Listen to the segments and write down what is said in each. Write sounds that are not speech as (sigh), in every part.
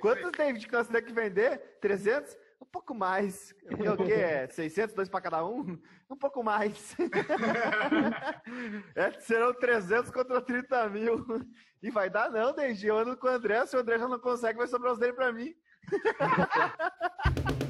Quantos David consegue vender? 300? Um pouco mais. O que é? 600, dois para cada um? Um pouco mais. (laughs) é, serão 300 contra 30 mil. E vai dar não, Deji. Eu ando com o André. Se o André já não consegue, vai sobrar os dele para mim. (laughs)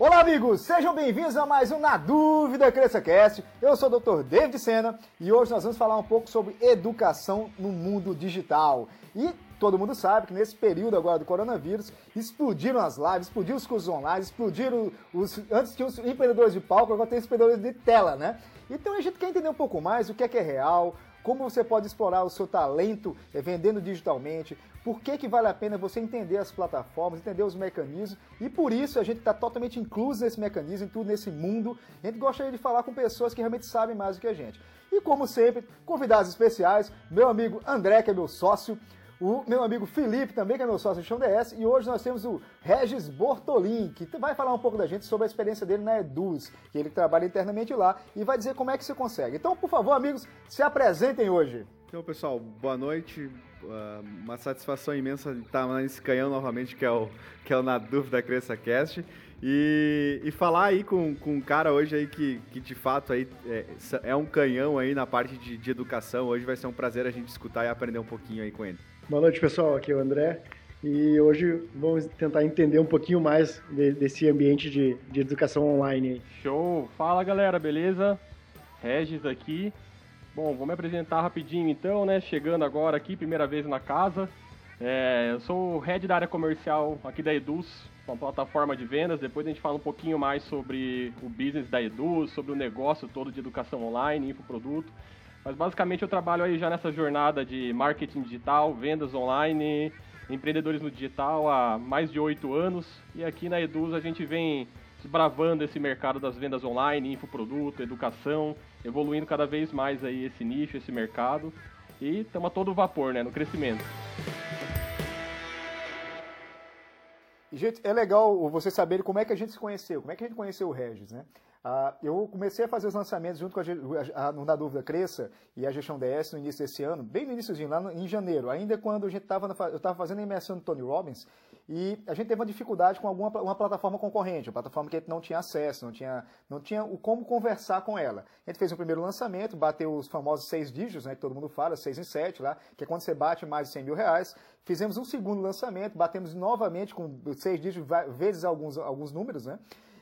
Olá, amigos! Sejam bem-vindos a mais um Na Dúvida CrescaCast. Eu sou o Dr. David Sena e hoje nós vamos falar um pouco sobre educação no mundo digital. E todo mundo sabe que nesse período agora do coronavírus, explodiram as lives, explodiram os cursos online, explodiram os. Antes tinha os empreendedores de palco, agora tem os empreendedores de tela, né? Então a gente quer entender um pouco mais o que é que é real, como você pode explorar o seu talento eh, vendendo digitalmente, por que, que vale a pena você entender as plataformas, entender os mecanismos, e por isso a gente está totalmente incluso nesse mecanismo, em tudo nesse mundo. A gente gostaria de falar com pessoas que realmente sabem mais do que a gente. E como sempre, convidados especiais, meu amigo André, que é meu sócio, o meu amigo Felipe também, que é meu sócio de Chão DS, e hoje nós temos o Regis Bortolin, que vai falar um pouco da gente sobre a experiência dele na Eduz, que ele trabalha internamente lá, e vai dizer como é que você consegue. Então, por favor, amigos, se apresentem hoje. Então, pessoal, boa noite. Uh, uma satisfação imensa estar nesse canhão novamente, que é o, que é o Na Dúvida Cresça Cast. E, e falar aí com, com um cara hoje aí que, que de fato aí é, é um canhão aí na parte de, de educação. Hoje vai ser um prazer a gente escutar e aprender um pouquinho aí com ele. Boa noite, pessoal. Aqui é o André. E hoje vamos tentar entender um pouquinho mais de, desse ambiente de, de educação online. Show! Fala galera, beleza? Regis aqui. Bom, vou me apresentar rapidinho então, né? Chegando agora aqui, primeira vez na casa. É, eu sou o head da área comercial aqui da Eduz, uma plataforma de vendas. Depois a gente fala um pouquinho mais sobre o business da Eduz, sobre o negócio todo de educação online, infoproduto. Mas basicamente eu trabalho aí já nessa jornada de marketing digital, vendas online, empreendedores no digital há mais de oito anos. E aqui na Eduz a gente vem desbravando esse mercado das vendas online, infoproduto, educação, evoluindo cada vez mais aí esse nicho, esse mercado. E estamos a todo vapor, né, no crescimento. Gente, é legal você saber como é que a gente se conheceu, como é que a gente conheceu o Regis, né? Uh, eu comecei a fazer os lançamentos junto com a, a, Na Dúvida Cresça e a Gestão DS no início desse ano, bem no iníciozinho, lá no, em janeiro, ainda quando a gente tava na, eu estava fazendo a imersão do Tony Robbins e a gente teve uma dificuldade com alguma uma plataforma concorrente, uma plataforma que a gente não tinha acesso, não tinha, não tinha o como conversar com ela. A gente fez um primeiro lançamento, bateu os famosos seis dígitos, né, que todo mundo fala, seis em sete lá, que é quando você bate mais de 100 mil reais. Fizemos um segundo lançamento, batemos novamente com seis dígitos vezes alguns, alguns números, né?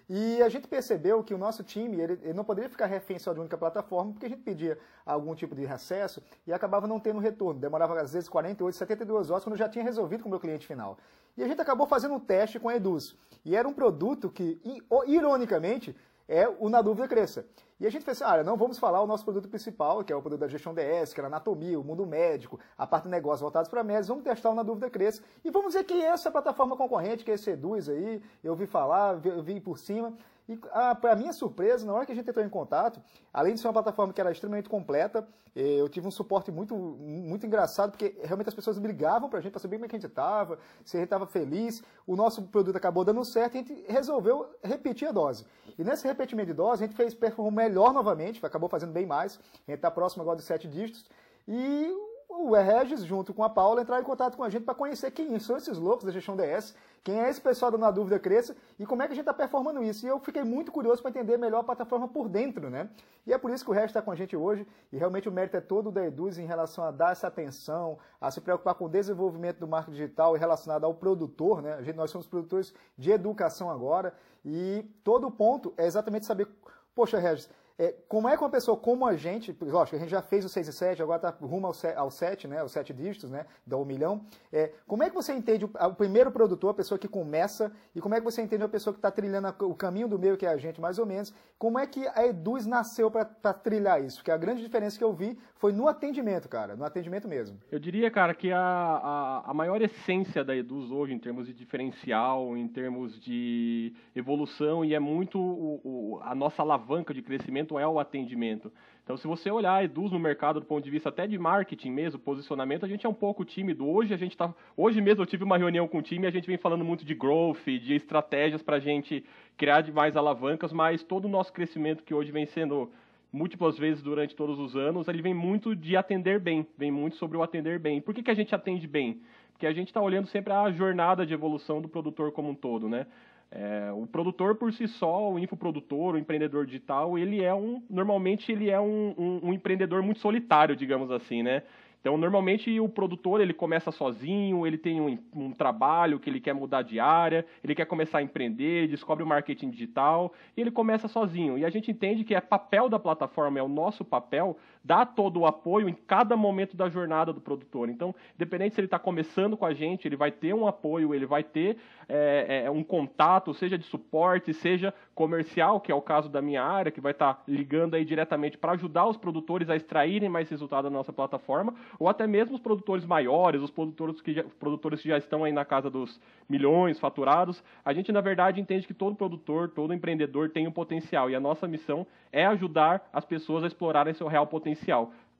E a gente percebeu que o nosso time ele, ele, não poderia ficar refém só de única plataforma, porque a gente pedia algum tipo de acesso e acabava não tendo retorno. Demorava às vezes 48, 72 horas quando já tinha resolvido com o meu cliente final. E a gente acabou fazendo um teste com a Eduz. E era um produto que, ironicamente, é o Na Dúvida Cresça. E a gente fez assim, ah, não vamos falar o nosso produto principal, que é o produto da gestão DS, que era anatomia, o mundo médico, a parte de negócio voltados para médicos, vamos testar o Na Dúvida Cresça. E vamos dizer que essa plataforma concorrente, que é Seduz aí, eu vi falar, eu vi por cima, e ah, para minha surpresa, na hora que a gente entrou em contato, além de ser uma plataforma que era extremamente completa, eh, eu tive um suporte muito, muito engraçado, porque realmente as pessoas brigavam para a gente para saber como é que a gente estava, se a gente estava feliz. O nosso produto acabou dando certo e a gente resolveu repetir a dose. E nesse repetimento de dose, a gente fez performou melhor novamente, acabou fazendo bem mais. A gente está próximo agora dos sete dígitos. E o Regis, junto com a Paula, entraram em contato com a gente para conhecer quem são esses loucos da gestão DS, quem é esse pessoal da Na Dúvida Cresça e como é que a gente está performando isso. E eu fiquei muito curioso para entender melhor a plataforma por dentro, né? E é por isso que o Regis está com a gente hoje e realmente o mérito é todo da Eduz em relação a dar essa atenção, a se preocupar com o desenvolvimento do marketing digital relacionado ao produtor, né? A gente, nós somos produtores de educação agora e todo o ponto é exatamente saber, poxa, Regis, é, como é que uma pessoa como a gente, lógico, a gente já fez o 6 e 7, agora está rumo ao 7, né, os 7 dígitos, né, dá um milhão. É, como é que você entende o, o, primeiro produtor, a pessoa que começa, e como é que você entende a pessoa que está trilhando a, o caminho do meio, que é a gente, mais ou menos, como é que a Eduz nasceu para trilhar isso? Porque a grande diferença que eu vi foi no atendimento, cara, no atendimento mesmo. Eu diria, cara, que a, a, a maior essência da Eduz hoje, em termos de diferencial, em termos de evolução, e é muito o, o, a nossa alavanca de crescimento, atendimento é o atendimento. Então, se você olhar a Eduz no mercado do ponto de vista até de marketing mesmo, posicionamento, a gente é um pouco tímido. Hoje a gente tá, hoje mesmo eu tive uma reunião com o time e a gente vem falando muito de growth, de estratégias para a gente criar mais alavancas, mas todo o nosso crescimento que hoje vem sendo múltiplas vezes durante todos os anos, ele vem muito de atender bem, vem muito sobre o atender bem. Por que, que a gente atende bem? Porque a gente está olhando sempre a jornada de evolução do produtor como um todo, né? É, o produtor por si só, o infoprodutor, o empreendedor digital, ele é um, normalmente ele é um, um, um empreendedor muito solitário, digamos assim, né? Então, normalmente o produtor ele começa sozinho, ele tem um, um, trabalho que ele quer mudar de área, ele quer começar a empreender, descobre o marketing digital e ele começa sozinho. E a gente entende que é papel da plataforma, é o nosso papel, dar todo o apoio em cada momento da jornada do produtor. Então, independente se ele está começando com a gente, ele vai ter um apoio, ele vai ter é, é, um contato, seja de suporte, seja comercial, que é o caso da minha área, que vai estar tá ligando aí diretamente para ajudar os produtores a extraírem mais resultado da nossa plataforma, ou até mesmo os produtores maiores, os produtores que já, produtores que já estão aí na casa dos milhões faturados. A gente, na verdade, entende que todo produtor, todo empreendedor tem um potencial, e a nossa missão é ajudar as pessoas a explorarem seu real potencial.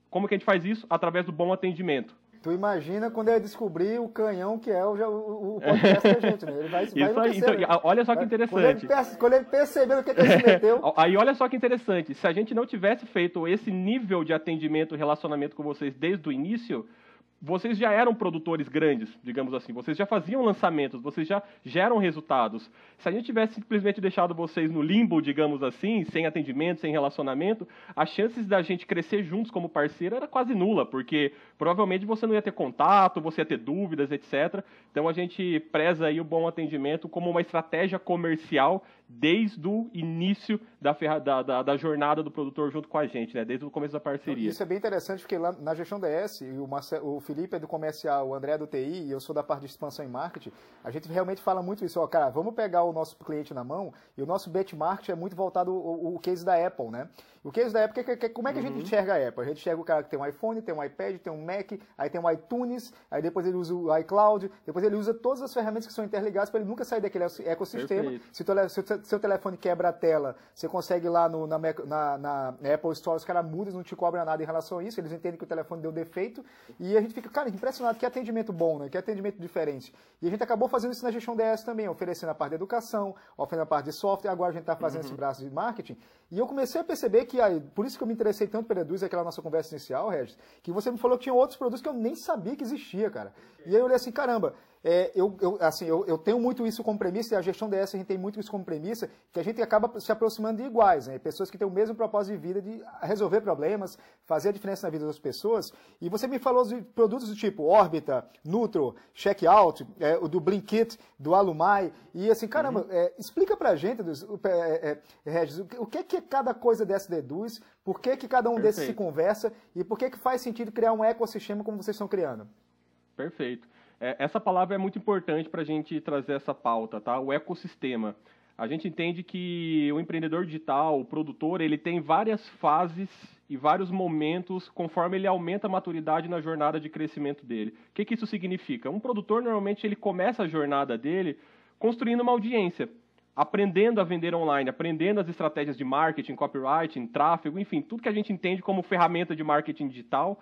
Como que a gente faz isso? Através do bom atendimento. Tu imagina quando ele descobrir o canhão que é o, o, o podcast da gente, né? Ele vai, Isso vai aí, então, né? olha só que interessante. Quando ele, quando ele perceber o que, que ele se meteu. (laughs) aí olha só que interessante. Se a gente não tivesse feito esse nível de atendimento e relacionamento com vocês desde o início, vocês já eram produtores grandes, digamos assim, vocês já faziam lançamentos, vocês já geram resultados. Se a gente tivesse simplesmente deixado vocês no limbo, digamos assim, sem atendimento, sem relacionamento, as chances da gente crescer juntos como parceiro era quase nula, porque provavelmente você não ia ter contato, você ia ter dúvidas, etc. Então a gente preza aí o bom atendimento como uma estratégia comercial desde o início da, da, da, da, jornada do produtor junto com a gente, né? desde o começo da parceria. Isso é bem interessante, porque lá na gestão DS, o, Marcelo, o Felipe é do comercial, o André é do TI e eu sou da parte de expansão e marketing, a gente realmente fala muito isso, ó, cara, vamos pegar o nosso cliente na mão e o nosso benchmark é muito voltado o, o case da Apple, né? O case da Apple, que, que, como é que a gente uhum. enxerga a Apple? A gente enxerga o cara que tem um iPhone, tem um iPad, tem um Mac, aí tem um iTunes, aí depois ele usa o iCloud, depois ele usa todas as ferramentas que são interligadas para ele nunca sair daquele ecossistema. Se o seu, seu telefone quebra a tela, você consegue lá no, na, na, na, Apple Store, os caras mudam, não te cobram nada em relação a isso, eles entendem que o telefone deu defeito, e a gente fica, cara, impressionado, que atendimento bom, né? Que atendimento diferente. E a gente acabou fazendo isso na gestão DS também, oferecendo a parte de educação, oferecendo a parte de software, agora a gente está fazendo uhum. esse braço de marketing, e eu comecei a perceber que, aí, por isso que eu me interessei tanto pela Eduz, aquela nossa conversa inicial, Regis, que você me falou que tinha outros produtos que eu nem sabia que existia, cara. E aí eu olhei assim, caramba, é, eu, eu, assim, eu, eu, tenho muito isso como premissa, e a gestão DS a gente tem muito isso como premissa, que a gente acaba se aproximando de iguais, né? pessoas que têm o mesmo propósito de vida de resolver problemas, fazer a diferença na vida das pessoas. E você me falou de produtos do tipo Orbita, Nutro, Checkout, é, o do Blinkit, do Alumai, e assim, caramba, uhum. é, explica pra gente, é, é, Regis, o que é que cada coisa dessa deduz, por que, que cada um Perfeito. desses se conversa e por que, que faz sentido criar um ecossistema como vocês estão criando? Perfeito. É, essa palavra é muito importante para a gente trazer essa pauta, tá? O ecossistema. A gente entende que o empreendedor digital, o produtor, ele tem várias fases e vários momentos conforme ele aumenta a maturidade na jornada de crescimento dele. O que, que isso significa? Um produtor, normalmente, ele começa a jornada dele construindo uma audiência, aprendendo a vender online, aprendendo as estratégias de marketing, copywriting, tráfego, enfim, tudo que a gente entende como ferramenta de marketing digital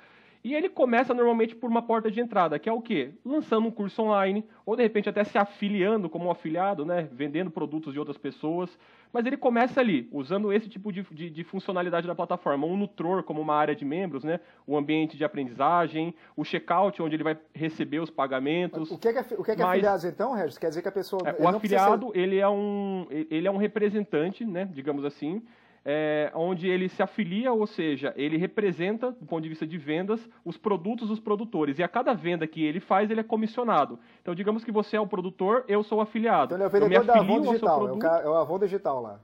e ele começa normalmente por uma porta de entrada, que é o quê? Lançando um curso online, ou de repente até se afiliando como um afiliado, né? vendendo produtos de outras pessoas. Mas ele começa ali, usando esse tipo de, de, de funcionalidade da plataforma. Um Nutror como uma área de membros, né? o ambiente de aprendizagem, o checkout, onde ele vai receber os pagamentos. O que é, o que é, que é afiliados, então, Regis? Quer dizer que a pessoa... É, o afiliado, ser... ele, é um, ele é um representante, né? digamos assim, é, onde ele se afilia, ou seja, ele representa, do ponto de vista de vendas, os produtos dos produtores. E a cada venda que ele faz, ele é comissionado. Então, digamos que você é o produtor, eu sou o afiliado. Então, ele é o vendedor da Avon Digital, é o, é o Avon Digital lá.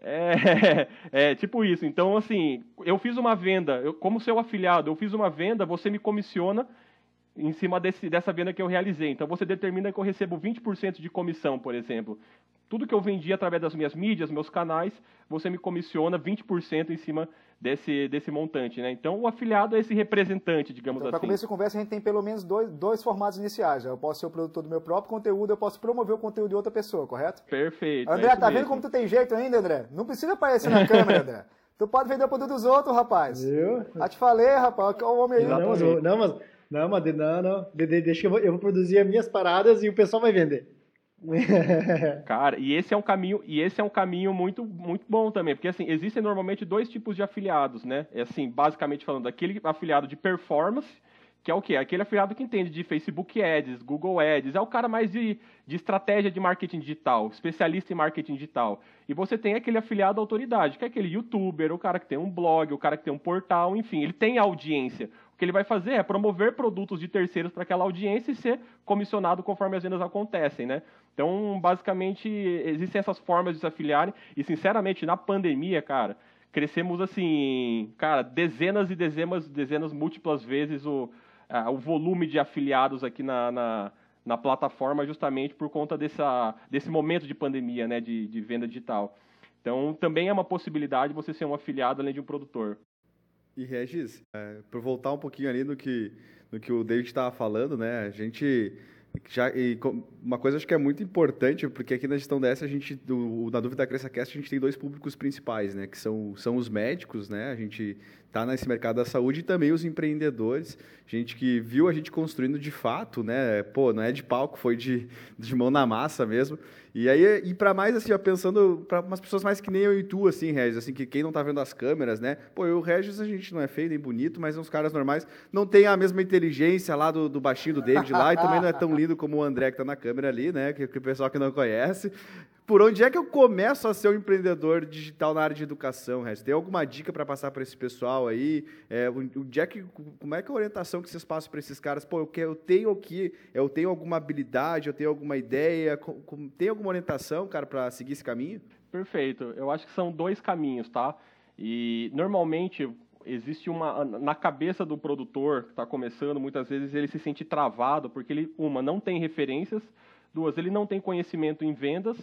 É, (laughs) é, tipo isso. Então, assim, eu fiz uma venda, eu, como seu afiliado, eu fiz uma venda, você me comissiona em cima desse, dessa venda que eu realizei. Então, você determina que eu recebo 20% de comissão, por exemplo tudo que eu vendi através das minhas mídias, meus canais, você me comissiona 20% em cima desse, desse montante, né? Então, o afiliado é esse representante, digamos então, assim. Para começo de conversa, a gente tem pelo menos dois, dois formatos iniciais. Eu posso ser o produtor do meu próprio conteúdo, eu posso promover o conteúdo de outra pessoa, correto? Perfeito. André, é tá mesmo. vendo como tu tem jeito ainda, André? Não precisa aparecer na câmera, André. (laughs) Tu pode vender o produto dos outros, rapaz. Eu? Já te falei, rapaz. Olha o homem aí. Não, não, mas, não, mas, não, não. De- de- Deixa que eu vou, eu vou produzir as minhas paradas e o pessoal vai vender. (laughs) Cara, e esse é um caminho, e esse é um caminho muito, muito bom também, porque assim, existem normalmente dois tipos de afiliados, né? É assim, basicamente falando, aquele afiliado de performance, que é o quê? Aquele afiliado que entende de Facebook Ads, Google Ads, é o cara mais de, de estratégia de marketing digital, especialista em marketing digital. E você tem aquele afiliado autoridade, que é aquele youtuber, o cara que tem um blog, o cara que tem um portal, enfim, ele tem audiência. O que ele vai fazer é promover produtos de terceiros para aquela audiência e ser comissionado conforme as vendas acontecem, né? Então, basicamente, existem essas formas de se afiliarem. E, sinceramente, na pandemia, cara, crescemos assim, cara, dezenas e dezenas, dezenas múltiplas vezes o, ah, o volume de afiliados aqui na, na, na plataforma, justamente por conta dessa, desse momento de pandemia, né, de, de venda digital. Então, também é uma possibilidade você ser um afiliado além de um produtor. E Regis, é, por voltar um pouquinho ali no que, no que o David estava falando, né? A gente já e uma coisa acho que é muito importante, porque aqui na gestão dessa a gente do, na dúvida da Cresça Cast a gente tem dois públicos principais, né? Que são, são os médicos, né? A gente está nesse mercado da saúde e também os empreendedores, gente que viu a gente construindo de fato, né? Pô, não é de palco, foi de, de mão na massa mesmo. E aí, e para mais assim, pensando para umas pessoas mais que nem eu e tu, assim, Regis, assim, que quem não tá vendo as câmeras, né? Pô, eu e o Regis, a gente não é feio nem bonito, mas uns caras normais não tem a mesma inteligência lá do, do baixinho do David lá e também não é tão lindo como o André que tá na câmera ali, né? Que, que o pessoal que não conhece. Por onde é que eu começo a ser um empreendedor digital na área de educação, Regis? Tem alguma dica para passar para esse pessoal aí? É, onde é que, como é que é a orientação que vocês passam para esses caras? Pô, eu, eu tenho aqui, eu tenho alguma habilidade, eu tenho alguma ideia, tem alguma orientação, cara, para seguir esse caminho? Perfeito. Eu acho que são dois caminhos, tá? E normalmente existe uma na cabeça do produtor que está começando, muitas vezes ele se sente travado porque ele uma não tem referências, duas ele não tem conhecimento em vendas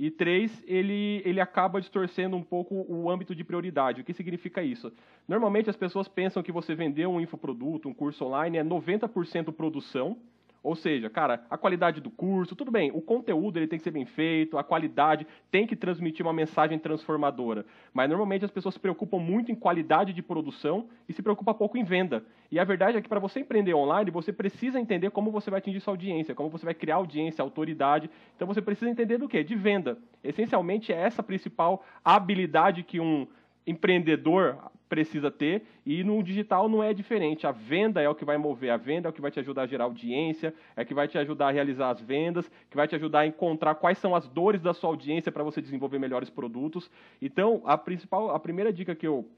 e três ele ele acaba distorcendo um pouco o âmbito de prioridade. O que significa isso? Normalmente as pessoas pensam que você vender um infoproduto, um curso online é 90% produção ou seja, cara, a qualidade do curso, tudo bem, o conteúdo ele tem que ser bem feito, a qualidade tem que transmitir uma mensagem transformadora. Mas normalmente as pessoas se preocupam muito em qualidade de produção e se preocupam pouco em venda. E a verdade é que para você empreender online, você precisa entender como você vai atingir sua audiência, como você vai criar audiência, autoridade. Então você precisa entender do quê? De venda. Essencialmente é essa a principal habilidade que um empreendedor precisa ter e no digital não é diferente. A venda é o que vai mover a venda, é o que vai te ajudar a gerar audiência, é que vai te ajudar a realizar as vendas, que vai te ajudar a encontrar quais são as dores da sua audiência para você desenvolver melhores produtos. Então, a principal, a primeira dica que eu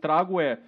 trago é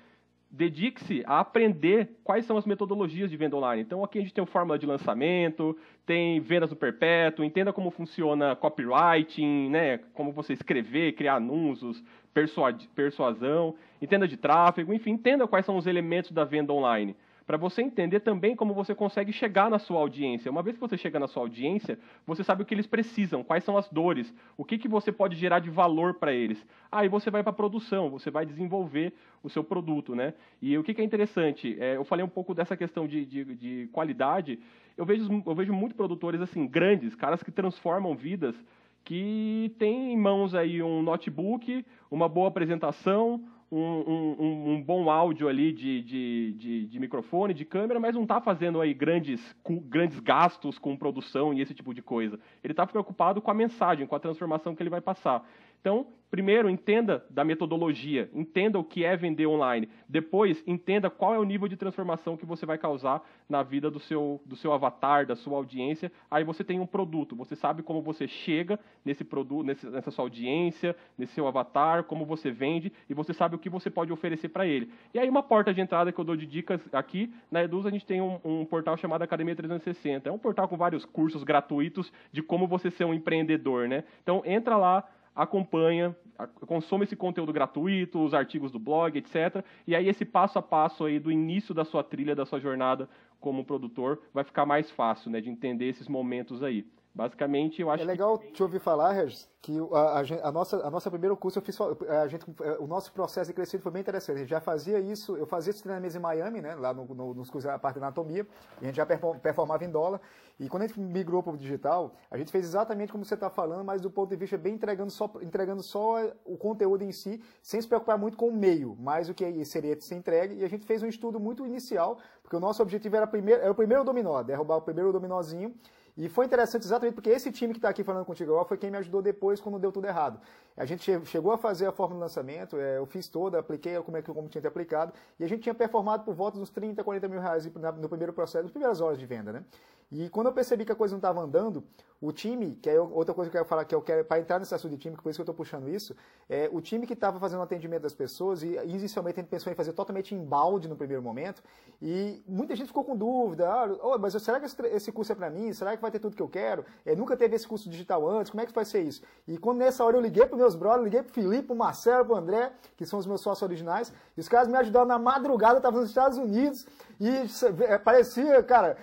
dedique-se a aprender quais são as metodologias de venda online. Então, aqui a gente tem fórmula de lançamento, tem vendas no perpétuo, entenda como funciona copywriting, né, como você escrever, criar anúncios, persua- persuasão, entenda de tráfego, enfim, entenda quais são os elementos da venda online. Para você entender também como você consegue chegar na sua audiência. Uma vez que você chega na sua audiência, você sabe o que eles precisam, quais são as dores, o que, que você pode gerar de valor para eles. Aí você vai para a produção, você vai desenvolver o seu produto, né? E o que, que é interessante, é, eu falei um pouco dessa questão de, de, de qualidade. Eu vejo, eu vejo muitos produtores assim grandes, caras que transformam vidas, que têm em mãos aí um notebook, uma boa apresentação, um, um- um- bom áudio ali de, de, de, de microfone, de câmera, mas não está fazendo aí grandes, grandes gastos com produção e esse tipo de coisa. Ele está preocupado com a mensagem, com a transformação que ele vai passar. Então, primeiro, entenda da metodologia, entenda o que é vender online. Depois, entenda qual é o nível de transformação que você vai causar na vida do seu, do seu avatar, da sua audiência. Aí você tem um produto, você sabe como você chega nesse produto, nessa sua audiência, nesse seu avatar, como você vende e você sabe o que você pode oferecer para ele. E aí, uma porta de entrada que eu dou de dicas aqui, na Eduz a gente tem um, um portal chamado Academia 360. É um portal com vários cursos gratuitos de como você ser um empreendedor, né? Então, entra lá, acompanha, consome esse conteúdo gratuito, os artigos do blog, etc. E aí esse passo a passo aí do início da sua trilha, da sua jornada como produtor, vai ficar mais fácil, né, de entender esses momentos aí. Basicamente, eu acho É legal te ouvir falar, Regis, que a, a, a, nossa, a nossa primeiro curso, eu fiz, a gente, o nosso processo de crescimento foi bem interessante. A gente já fazia isso, eu fazia esses treinamentos em Miami, né, lá no, no, nos cursos da parte de anatomia, e a gente já performava em dólar. E quando a gente migrou para o digital, a gente fez exatamente como você está falando, mas do ponto de vista bem entregando só, entregando só o conteúdo em si, sem se preocupar muito com o meio, mais o que seria ser entregue. E a gente fez um estudo muito inicial, porque o nosso objetivo era, primeiro, era o primeiro dominó, derrubar o primeiro dominózinho e foi interessante exatamente porque esse time que está aqui falando contigo agora foi quem me ajudou depois quando deu tudo errado. A gente chegou a fazer a forma do lançamento, é, eu fiz toda, apliquei como, é que, como tinha aplicado, e a gente tinha performado por volta dos 30, 40 mil reais no primeiro processo, nas primeiras horas de venda, né? E quando eu percebi que a coisa não estava andando, o time, que é outra coisa que eu quero falar, que eu quero, para entrar nesse assunto de time, que por isso que eu estou puxando isso, é o time que estava fazendo o atendimento das pessoas, e inicialmente a gente pensou em fazer totalmente embalde no primeiro momento, e muita gente ficou com dúvida, ah, oh, mas será que esse, curso é para mim? Será que vai ter tudo que eu quero? É, nunca teve esse curso digital antes, como é que vai ser isso? E quando nessa hora eu liguei para meus brothers, liguei para Felipe, para Marcelo, para André, que são os meus sócios originais, e os caras me ajudaram na madrugada, estavam nos Estados Unidos, e é, parecia, cara,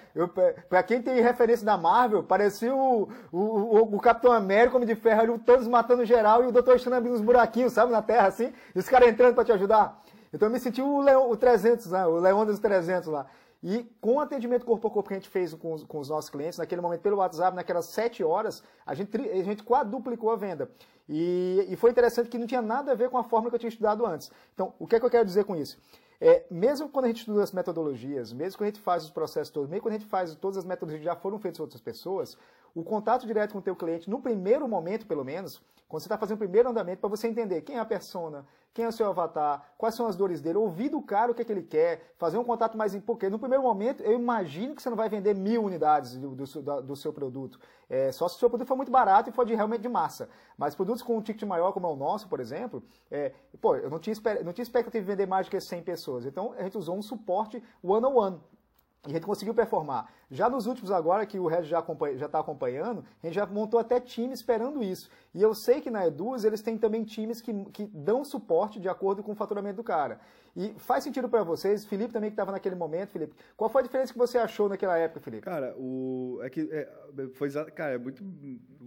para quem tem referência da Marvel, parecia o, o, o, o Capitão América, Homem de Ferro, ali, todos matando geral e o Doutor Estranho abrindo uns buraquinhos, sabe, na Terra, assim, e os caras entrando para te ajudar. Então eu me senti o, o 300, né, o Leão dos 300 lá. E com o atendimento corpo a corpo que a gente fez com os, com os nossos clientes, naquele momento pelo WhatsApp, naquelas 7 horas, a gente, a gente quadruplicou a venda. E, e foi interessante que não tinha nada a ver com a fórmula que eu tinha estudado antes. Então, o que é que eu quero dizer com isso? É, mesmo quando a gente estuda as metodologias, mesmo quando a gente faz os processos todos, mesmo quando a gente faz todas as metodologias que já foram feitas por outras pessoas, o contato direto com o teu cliente, no primeiro momento pelo menos, quando você está fazendo o primeiro andamento, para você entender quem é a persona, quem é o seu avatar, quais são as dores dele, ouvir do cara o que, é que ele quer, fazer um contato mais... Porque no primeiro momento, eu imagino que você não vai vender mil unidades do, do, do seu produto. É, só se o seu produto for muito barato e for de, realmente de massa. Mas produtos com um ticket maior, como é o nosso, por exemplo, é, pô, eu não tinha, não tinha expectativa de vender mais do que 100 pessoas. Então, a gente usou um suporte one-on-one. -on -one. E a gente conseguiu performar. Já nos últimos agora, que o Red já está acompanhando, a gente já montou até time esperando isso. E eu sei que na Eduz eles têm também times que, que dão suporte de acordo com o faturamento do cara. E faz sentido para vocês, Felipe também que estava naquele momento, Felipe. Qual foi a diferença que você achou naquela época, Felipe? Cara, o é que é, foi cara, é muito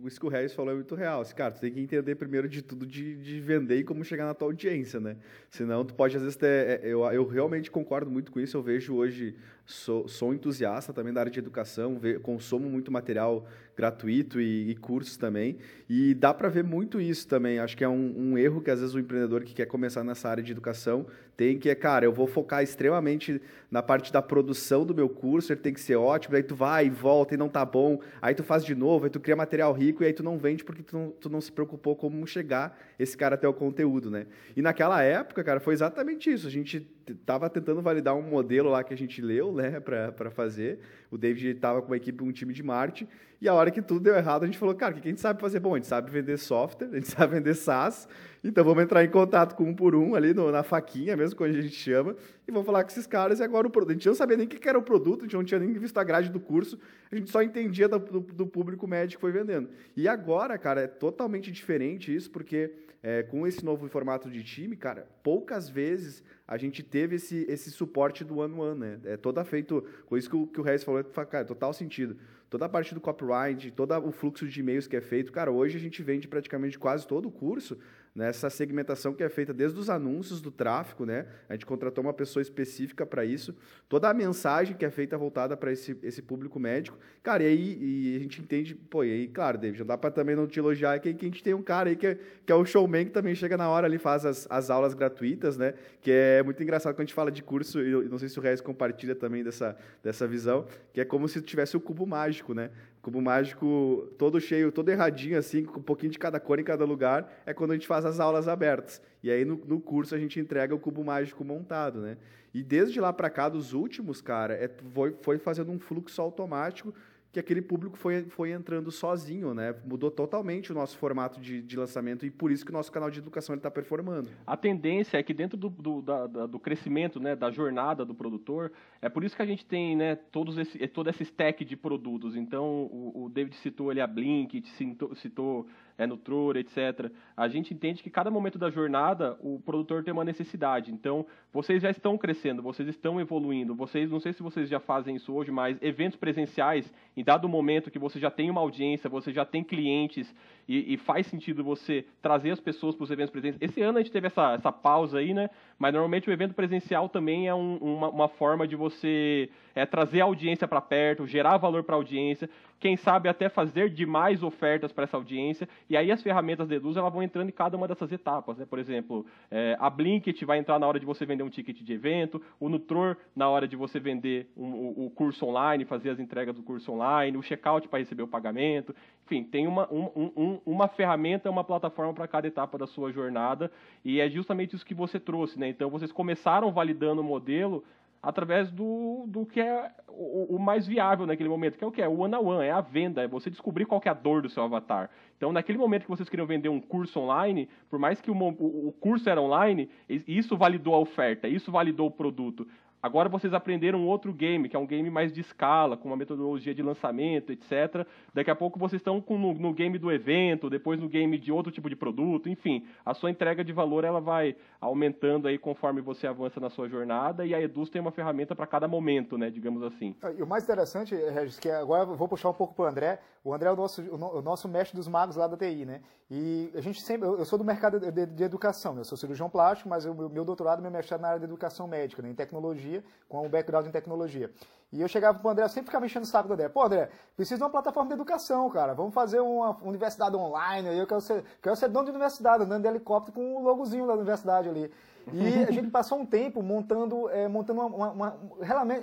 isso que o Regis falou é muito real. Assim, cara, tu tem que entender primeiro de tudo de, de vender e como chegar na tua audiência, né? Senão tu pode às vezes ter, é, eu, eu realmente concordo muito com isso. Eu vejo hoje sou, sou entusiasta também da área de educação, ve, consumo muito material gratuito e, e cursos também. E dá para ver muito isso também. Acho que é um, um, erro que às vezes o empreendedor que quer começar nessa área de educação tem que é, cara, eu vou focar extremamente na parte da produção do meu curso, ele tem que ser ótimo, aí tu vai e volta e não tá bom, aí tu faz de novo, aí tu cria material rico e aí tu não vende porque tu não, tu não se preocupou como chegar esse cara até o conteúdo, né? E naquela época, cara, foi exatamente isso. A gente tava tentando validar um modelo lá que a gente leu, né, (laughs) para fazer. O David estava com uma equipe, um time de marketing, e a hora que tudo deu errado, a gente falou, cara, o que a gente sabe fazer? Bom, a gente sabe vender software, a gente sabe vender SaaS, então vamos entrar em contato com um por um ali no, na faquinha, mesmo quando a gente chama, e vamos falar com esses caras, e agora o produto. A gente não sabia nem o que era o produto, a gente não tinha nem visto a grade do curso, a gente só entendia do, do, do público médio que foi vendendo. E agora, cara, é totalmente diferente isso, porque é, com esse novo formato de time, cara, poucas vezes a gente teve esse, esse suporte do one-one, né? É toda feito, com isso que o, que o Reis falou, cara, total sentido toda a parte do copyright, todo o fluxo de e-mails que é feito. Cara, hoje a gente vende praticamente quase todo o curso nessa segmentação que é feita desde os anúncios do tráfego, né? A gente contratou uma pessoa específica para isso. Toda a mensagem que é feita voltada para esse, esse público médico. Cara, e aí e a gente entende, pô, e aí, claro, David, não dá para também não te elogiar que, que a gente tem um cara aí que é, que é o showman que também chega na hora ali, faz as, as aulas gratuitas, né? Que é muito engraçado quando a gente fala de curso, e não sei se o Reis compartilha também dessa, dessa visão, que é como se tivesse o cubo mágico, né? Cubo mágico todo cheio, todo erradinho, assim, com um pouquinho de cada cor em cada lugar, é quando a gente faz as aulas abertas. E aí, no, no curso, a gente entrega o cubo mágico montado, né? E desde lá para cá, dos últimos, cara, é, foi, foi fazendo um fluxo automático que aquele público foi, foi entrando sozinho, né? Mudou totalmente o nosso formato de, de lançamento e por isso que o nosso canal de educação está performando. A tendência é que dentro do, do, da, do crescimento, né, da jornada do produtor, é por isso que a gente tem, né, todos esse, todo esse stack de produtos. Então, o, o David citou ali a Blink, citou, citou é Nutror, etc. A gente entende que cada momento da jornada o produtor tem uma necessidade. Então, vocês já estão crescendo, vocês estão evoluindo. Vocês, não sei se vocês já fazem isso hoje, mas eventos presenciais, em dado momento que você já tem uma audiência, você já tem clientes e, e faz sentido você trazer as pessoas para os eventos presenciais. Esse ano a gente teve essa, essa pausa aí, né? Mas normalmente o evento presencial também é um, uma, uma forma de você é, trazer a audiência para perto, gerar valor para a audiência quem sabe até fazer demais ofertas para essa audiência, e aí as ferramentas da Eduz elas vão entrando em cada uma dessas etapas. Né? Por exemplo, é, a Blinkit vai entrar na hora de você vender um ticket de evento, o Nutror na hora de você vender um, o, o, curso online, fazer as entregas do curso online, o checkout para receber o pagamento. Enfim, tem uma, um, um, uma ferramenta, uma plataforma para cada etapa da sua jornada, e é justamente isso que você trouxe. Né? Então, vocês começaram validando o modelo através do, do que é o, o, mais viável naquele momento, que é o que? É o one-on-one, -one, é a venda, é você descobrir qual é a dor do seu avatar. Então, naquele momento que vocês queriam vender um curso online, por mais que o, o, o curso era online, isso validou a oferta, isso validou o produto. Agora vocês aprenderam outro game, que é um game mais de escala, com uma metodologia de lançamento, etc. Daqui a pouco vocês estão no, no, game do evento, depois no game de outro tipo de produto, enfim. A sua entrega de valor ela vai aumentando aí conforme você avança na sua jornada e a Eduz tem uma ferramenta para cada momento, né, digamos assim. E o mais interessante, Regis, que agora eu vou puxar um pouco para o André. O André é o nosso, o nosso mestre dos magos lá da TI, né? E a gente sempre, eu sou do mercado de, de, de educação, né? eu sou cirurgião plástico, mas o meu, meu doutorado, meu mestrado na área de educação médica, né? em tecnologia tecnologia, com um background em tecnologia. E eu chegava pro André, sempre ficava enchendo o saco do André. Pô, André, preciso de uma plataforma de educação, cara. Vamos fazer uma universidade online. Eu quero ser, quero ser dono de universidade, andando de helicóptero com o logozinho da universidade ali. E a gente (laughs) passou um tempo montando, é, montando uma, uma, uma,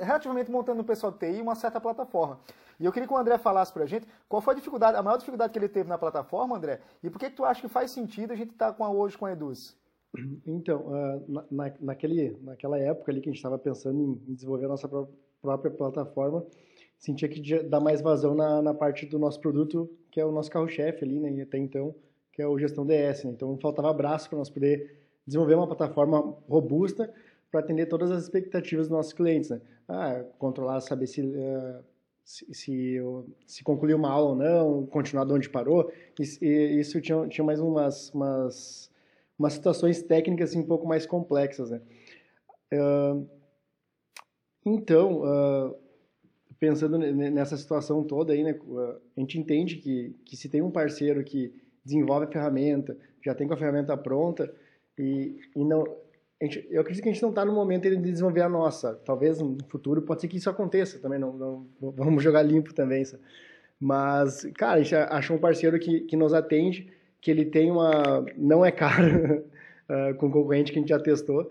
relativamente montando o pessoal de TI uma certa plataforma. E eu queria que o André falasse pra gente qual foi a dificuldade, a maior dificuldade que ele teve na plataforma, André, e por que, que tu acha que faz sentido a gente estar tá com a, hoje com a Eduz? Então, uh, na, naquele, naquela época ali que a gente estava pensando em desenvolver a nossa própria plataforma, sentia que dar mais vazão na, na parte do nosso produto, que é o nosso carro-chefe ali, né, até então, que é o Gestão DS. Né? Então, faltava braço para nós poder desenvolver uma plataforma robusta para atender todas as expectativas dos nossos clientes. Né? Ah, controlar, saber se, uh, se, se, se, concluir uma aula ou não, continuar de onde parou. Isso, isso tinha, tinha mais umas, umas umas situações técnicas assim, um pouco mais complexas. Né? Uh, então, uh, pensando nessa situação toda, aí, né, a gente entende que, que se tem um parceiro que desenvolve a ferramenta, já tem com a ferramenta pronta, e, e não, gente, eu acredito que a gente não está no momento de desenvolver a nossa. Talvez no futuro pode ser que isso aconteça também, não, não vamos jogar limpo também. Mas, cara, a gente achou um parceiro que, que nos atende, que ele tem uma. não é caro uh, (laughs) com concorrente que a gente já testou.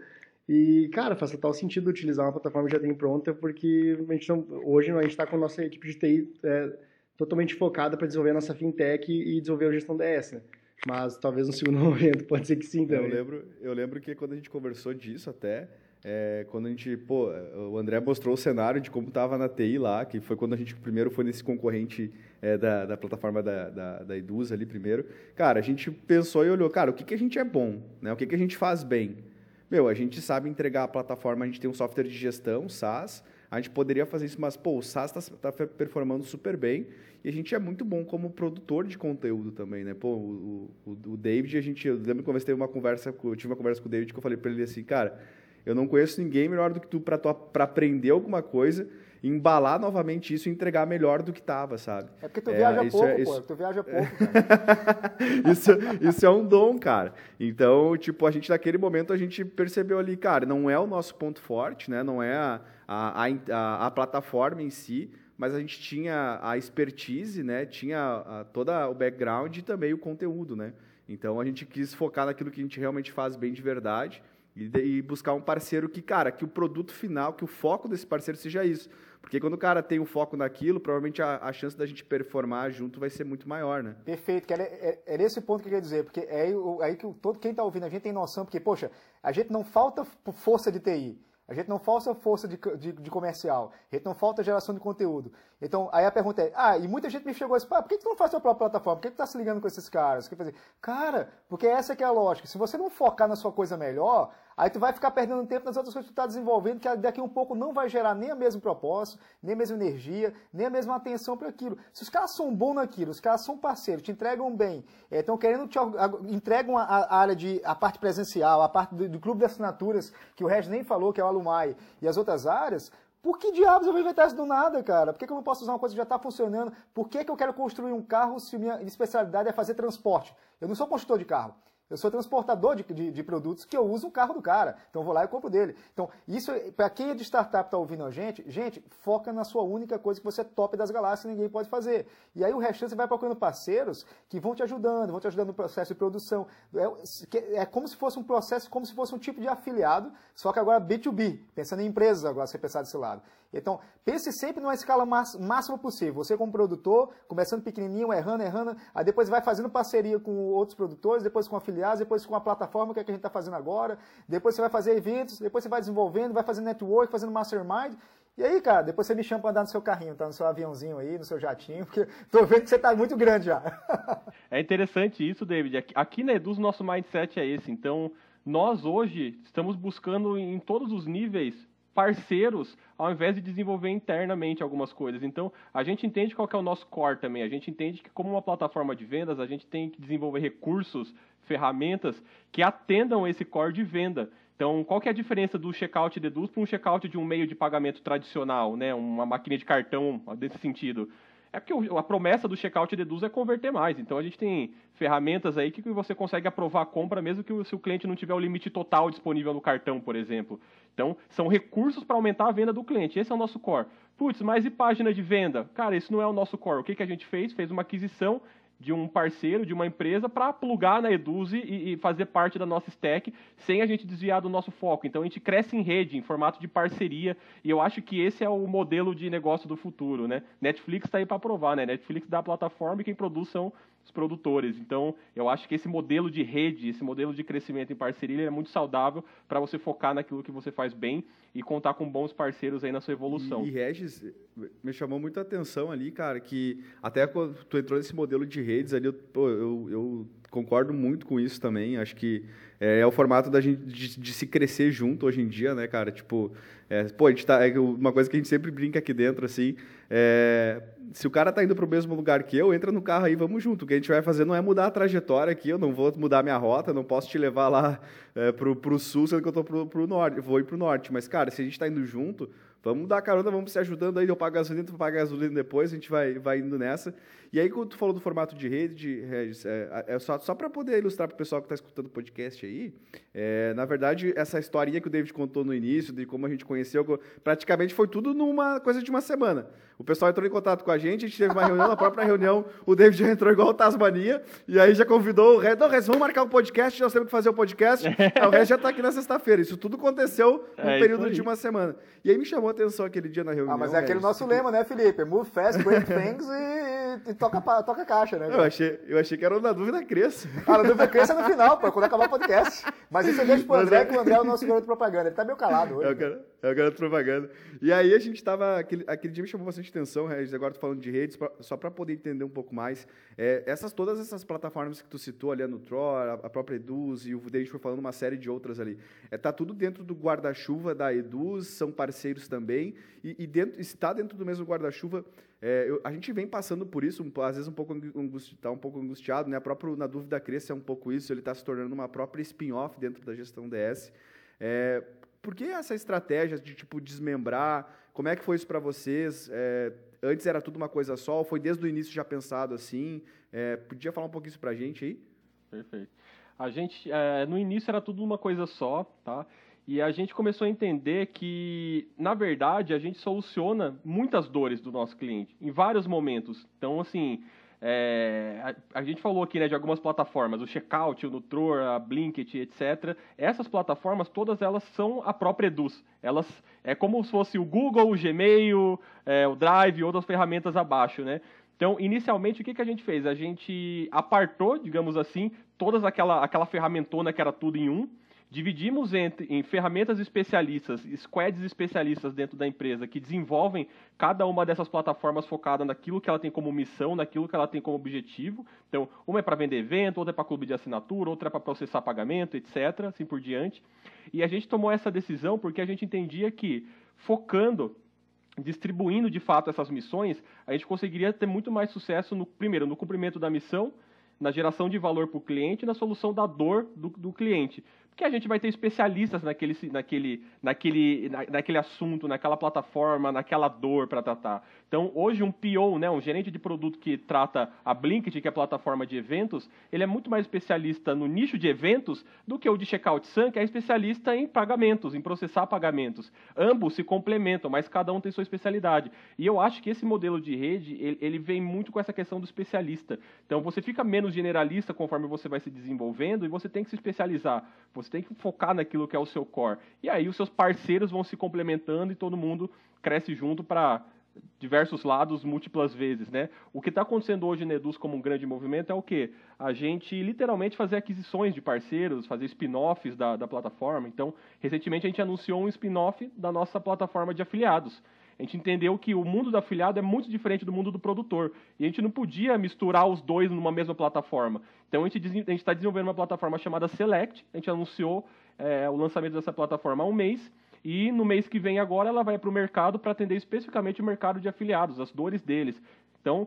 E, cara, faz total sentido utilizar uma plataforma que já tem pronta, porque a gente não, hoje a gente está com a nossa equipe de TI é, totalmente focada para desenvolver a nossa fintech e desenvolver a gestão DS. Né? Mas talvez no segundo (laughs) momento pode ser que sim também. Eu lembro, eu lembro que quando a gente conversou disso até, é, quando a gente, pô, o André mostrou o cenário de como estava na TI lá, que foi quando a gente primeiro foi nesse concorrente é, da, da, plataforma da, da, da ali primeiro. Cara, a gente pensou e olhou, cara, o que, que a gente é bom, né? O que, que a gente faz bem? Meu, a gente sabe entregar a plataforma, a gente tem um software de gestão, SaaS, a gente poderia fazer isso, mas, pô, o SaaS está tá performando super bem e a gente é muito bom como produtor de conteúdo também, né? Pô, o, o, o David, a gente, eu lembro que uma uma conversa, eu tive uma conversa com o David que eu falei para ele assim, cara, eu não conheço ninguém melhor do que tu para aprender alguma coisa, embalar novamente isso e entregar melhor do que estava, sabe? É porque tu é, viaja pouco, é, isso... pô. Tu viaja (laughs) pouco, isso, isso é um dom, cara. Então, tipo, a gente naquele momento a gente percebeu ali, cara, não é o nosso ponto forte, né? Não é a, a, a, a plataforma em si, mas a gente tinha a expertise, né? Tinha a, toda o background e também o conteúdo, né? Então a gente quis focar naquilo que a gente realmente faz bem de verdade e, e, buscar um parceiro que, cara, que o produto final, que o foco desse parceiro seja isso. Porque quando o cara tem o um foco naquilo, provavelmente a, a, chance da gente performar junto vai ser muito maior, né? Perfeito, que é, é, é nesse ponto que eu queria dizer, porque é aí, que todo quem está ouvindo a gente tem noção, porque, poxa, a gente não falta força de TI. A gente não falta força de, de, de, comercial, a gente não falta geração de conteúdo. Então, aí a pergunta é, ah, e muita gente me chegou assim, por que, tu não faz sua própria plataforma? Por que, tu tá se ligando com esses caras? Que fazer? Cara, porque essa que é a lógica. Se você não focar na sua coisa melhor, Aí tu vai ficar perdendo tempo nas outras coisas que tu está desenvolvendo, que daqui a um pouco não vai gerar nem a mesma propósito, nem a mesma energia, nem a mesma atenção para aquilo. Se os caras são bons naquilo, os caras são parceiros, te entregam bem, estão é, querendo te entregam a, a, área de a parte presencial, a parte do, do clube de assinaturas, que o Regis nem falou, que é o Alumai, e as outras áreas, por que diabos eu vou inventar isso do nada, cara? Por que, que eu não posso usar uma coisa que já está funcionando? Por que, que eu quero construir um carro se minha especialidade é fazer transporte? Eu não sou construtor de carro. Eu sou transportador de, de, de, produtos que eu uso o carro do cara. Então eu vou lá e compro dele. Então, isso, para quem é de startup está ouvindo a gente, gente, foca na sua única coisa que você é top das galáxias ninguém pode fazer. E aí o restante você vai procurando parceiros que vão te ajudando, vão te ajudando no processo de produção. É, é como se fosse um processo, como se fosse um tipo de afiliado, só que agora B2B, pensando em empresas agora, você pensar desse lado. Então, pense sempre numa escala máxima possível. Você como produtor, começando pequenininho, errando, errando, aí depois vai fazendo parceria com outros produtores, depois com afiliados, depois com a plataforma que, é que a gente está fazendo agora, depois você vai fazer eventos, depois você vai desenvolvendo, vai fazendo network, fazendo mastermind, e aí, cara, depois você me chama para andar no seu carrinho, tá? No seu aviãozinho aí, no seu jatinho, porque (laughs) tô vendo que você tá muito grande já. (laughs) é interessante isso, David. Aqui na Eduz, nosso mindset é esse. Então, nós hoje estamos buscando em todos os níveis parceiros ao invés de desenvolver internamente algumas coisas. Então, a gente entende qual é o nosso core também. A gente entende que como uma plataforma de vendas, a gente tem que desenvolver recursos, ferramentas que atendam esse core de venda. Então, qual que é a diferença do checkout deduz para um checkout de um meio de pagamento tradicional, né? Uma máquina de cartão desse sentido? É porque a promessa do checkout deduz é converter mais. Então a gente tem ferramentas aí que você consegue aprovar a compra mesmo que o, se o cliente não tiver o limite total disponível no cartão, por exemplo. Então são recursos para aumentar a venda do cliente. Esse é o nosso core. Putz, mas e página de venda? Cara, isso não é o nosso core. O que, que a gente fez? Fez uma aquisição de um parceiro, de uma empresa, para plugar na Eduze e, e, fazer parte da nossa stack sem a gente desviar do nosso foco. Então a gente cresce em rede, em formato de parceria, e eu acho que esse é o modelo de negócio do futuro. Né? Netflix está aí para provar, né? Netflix dá a plataforma e quem produz são os produtores. Então, eu acho que esse modelo de rede, esse modelo de crescimento em parceria, é muito saudável para você focar naquilo que você faz bem e contar com bons parceiros aí na sua evolução. E, e Regis, me chamou muita atenção ali, cara, que até quando tu entrou nesse modelo de redes ali, eu, eu, eu concordo muito com isso também. Acho que é, é o formato da gente de, de, se crescer junto hoje em dia, né, cara? Tipo, é, pô, a gente tá, é uma coisa que a gente sempre brinca aqui dentro, assim, é, se o cara tá indo pro mesmo lugar que eu, entra no carro aí, vamos junto. O que a gente vai fazer não é mudar a trajetória aqui, eu não vou mudar minha rota, não posso te levar lá é, pro, pro sul, sendo que eu tô pro, pro norte, vou ir pro norte. Mas, cara, se a gente tá indo junto, vamos dar carona, vamos se ajudando aí, eu pago gasolina, tu paga gasolina depois, a gente vai, vai indo nessa. E aí, quando tu falou do formato de rede, Regis, é, é só, só para poder ilustrar para o pessoal que está escutando o podcast aí, é, na verdade, essa historinha que o David contou no início, de como a gente conheceu, praticamente foi tudo numa coisa de uma semana. O pessoal entrou em contato com a gente, a gente teve uma reunião, na própria reunião, o David já entrou igual o Tasmania, e aí já convidou o Regis, não, Regis, vamos marcar um podcast, nós temos que fazer o um podcast. (laughs) o Regis já está aqui na sexta-feira. Isso tudo aconteceu num é período de uma semana. E aí me chamou a atenção aquele dia na reunião. Ah, mas é aquele Regis, nosso lema, né, Felipe? Move fast, break (laughs) things e, e toca, toca caixa, né? Eu achei, eu achei que era o Na Dúvida Cresça. Ah, Na Dúvida Cresça é no final, pô, quando acabar o podcast. Mas isso eu deixo pro André, é... que o André é o nosso garoto propaganda. Ele tá meio calado hoje. É o, garoto, é o garoto propaganda. E aí a gente tava... Aquele, aquele dia me chamou bastante atenção, Regis, agora tô falando de redes, pra, só para poder entender um pouco mais. É, essas, todas essas plataformas que tu citou ali, a Nutror, a, a própria Eduz, e o David foi falando uma série de outras ali. É, tá tudo dentro do guarda-chuva da Eduz, são parceiros também, e, e dentro, está dentro do mesmo guarda-chuva é, eu, a gente vem passando por isso, às vezes um pouco está um pouco angustiado, né? A própria na dúvida cresce é um pouco isso. Ele está se tornando uma própria spin-off dentro da gestão DS. É, por que essa estratégia de tipo desmembrar? Como é que foi isso para vocês? É, antes era tudo uma coisa só? Foi desde o início já pensado assim? É, podia falar um pouquinho isso para a gente aí? Perfeito. A gente é, no início era tudo uma coisa só, tá? E a gente começou a entender que, na verdade, a gente soluciona muitas dores do nosso cliente, em vários momentos. Então, assim, é, a, a, gente falou aqui né, de algumas plataformas, o Checkout, o Nutror, a Blinkit, etc. Essas plataformas, todas elas são a própria Eduz. Elas é como se fosse o Google, o Gmail, é, o Drive outras ferramentas abaixo, né? Então, inicialmente, o que, que a gente fez? A gente apartou, digamos assim, todas aquela, aquela ferramentona que era tudo em um, dividimos entre, em ferramentas especialistas, squads especialistas dentro da empresa que desenvolvem cada uma dessas plataformas focada naquilo que ela tem como missão, naquilo que ela tem como objetivo. Então, uma é para vender evento, outra é para clube de assinatura, outra é para processar pagamento, etc., assim por diante. E a gente tomou essa decisão porque a gente entendia que focando distribuindo de fato essas missões, a gente conseguiria ter muito mais sucesso no primeiro no cumprimento da missão, na geração de valor para o cliente e na solução da dor do, do cliente que a gente vai ter especialistas naquele, naquele, naquele, na, naquele assunto, naquela plataforma, naquela dor para tratar. Então, hoje, um PO, né, um gerente de produto que trata a Blinkit, que é a plataforma de eventos, ele é muito mais especialista no nicho de eventos do que o de Checkout Sun, que é especialista em pagamentos, em processar pagamentos. Ambos se complementam, mas cada um tem sua especialidade. E eu acho que esse modelo de rede, ele, ele vem muito com essa questão do especialista. Então, você fica menos generalista conforme você vai se desenvolvendo e você tem que se especializar. Você você tem que focar naquilo que é o seu core. E aí os seus parceiros vão se complementando e todo mundo cresce junto para diversos lados múltiplas vezes, né? O que está acontecendo hoje na Eduz como um grande movimento é o quê? A gente literalmente fazer aquisições de parceiros, fazer spin-offs da, da plataforma. Então, recentemente a gente anunciou um spin-off da nossa plataforma de afiliados a gente entendeu que o mundo do afiliado é muito diferente do mundo do produtor. E a gente não podia misturar os dois numa mesma plataforma. Então a gente está desenvolvendo uma plataforma chamada Select. A gente anunciou é, o lançamento dessa plataforma há um mês. E no mês que vem agora ela vai para o mercado para atender especificamente o mercado de afiliados, as dores deles. Então,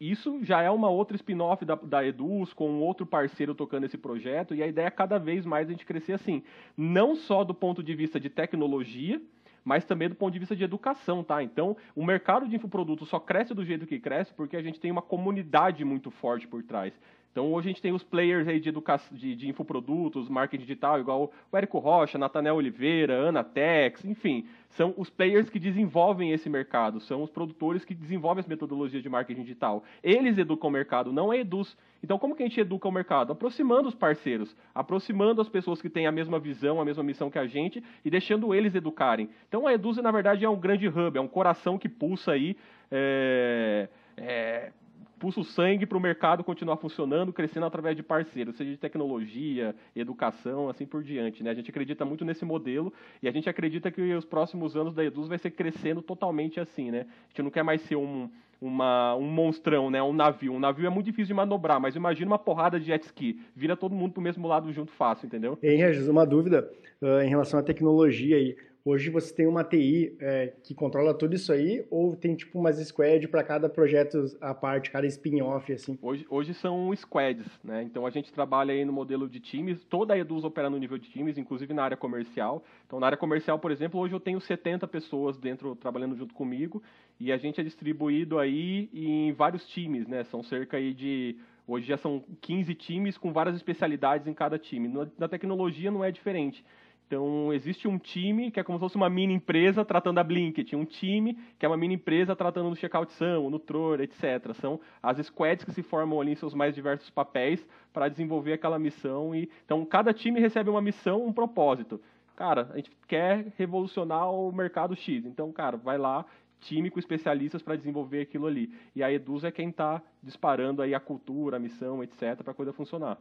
isso já é uma outra spin-off da, da Eduz, com um outro parceiro tocando esse projeto, e a ideia é cada vez mais a gente crescer assim. Não só do ponto de vista de tecnologia, mas também do ponto de vista de educação, tá? Então, o mercado de infoprodutos só cresce do jeito que cresce porque a gente tem uma comunidade muito forte por trás. Então hoje a gente tem os players aí de, educação, de, de infoprodutos, marketing digital, igual o Érico Rocha, Natanel Oliveira, Ana Tex, enfim, são os players que desenvolvem esse mercado, são os produtores que desenvolvem as metodologias de marketing digital. Eles educam o mercado, não é Eduz. Então como que a gente educa o mercado? Aproximando os parceiros, aproximando as pessoas que têm a mesma visão, a mesma missão que a gente e deixando eles educarem. Então a Eduz, na verdade, é um grande hub, é um coração que pulsa aí. É, é, pulsa o sangue para o mercado continuar funcionando, crescendo através de parceiros, seja de tecnologia, educação, assim por diante. Né? A gente acredita muito nesse modelo e a gente acredita que os próximos anos da Eduz vai ser crescendo totalmente assim. Né? A gente não quer mais ser um, uma, um monstrão, né? um navio. Um navio é muito difícil de manobrar, mas imagina uma porrada de jet ski. Vira todo mundo para o mesmo lado junto fácil, entendeu? Hein, Regis, uma dúvida uh, em relação à tecnologia aí. Hoje você tem uma TI é, que controla tudo isso aí, ou tem tipo umas squads para cada projeto à parte, cada spin-off, assim? Hoje, hoje são squads, né? Então a gente trabalha aí no modelo de times, toda a Eduz opera no nível de times, inclusive na área comercial. Então na área comercial, por exemplo, hoje eu tenho 70 pessoas dentro, trabalhando junto comigo, e a gente é distribuído aí em vários times, né? São cerca aí de Hoje já são 15 times com várias especialidades em cada time. Na tecnologia não é diferente. Então, existe um time que é como se fosse uma mini empresa tratando a Blinkit, um time que é uma mini empresa tratando no Checkout o Nutror, etc. São as squads que se formam ali em seus mais diversos papéis para desenvolver aquela missão. E Então, cada time recebe uma missão, um propósito. Cara, a gente quer revolucionar o mercado X. Então, cara, vai lá, time com especialistas para desenvolver aquilo ali. E a Eduz é quem está disparando aí a cultura, a missão, etc., para a coisa funcionar.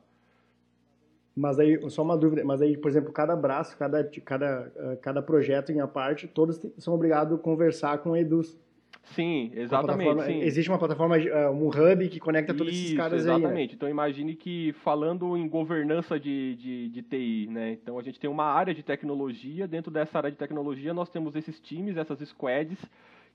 Mas aí, só uma dúvida, mas aí, por exemplo, cada braço, cada, cada, eh, cada projeto em a parte, todos são obrigados a conversar com a Eduz. Sim, exatamente. Sim. Existe uma plataforma, eh, um hub que conecta todos Isso, esses caras exatamente. aí. Exatamente. Né? Então imagine que falando em governança de, de, de, TI, né? Então a gente tem uma área de tecnologia, dentro dessa área de tecnologia nós temos esses times, essas squads,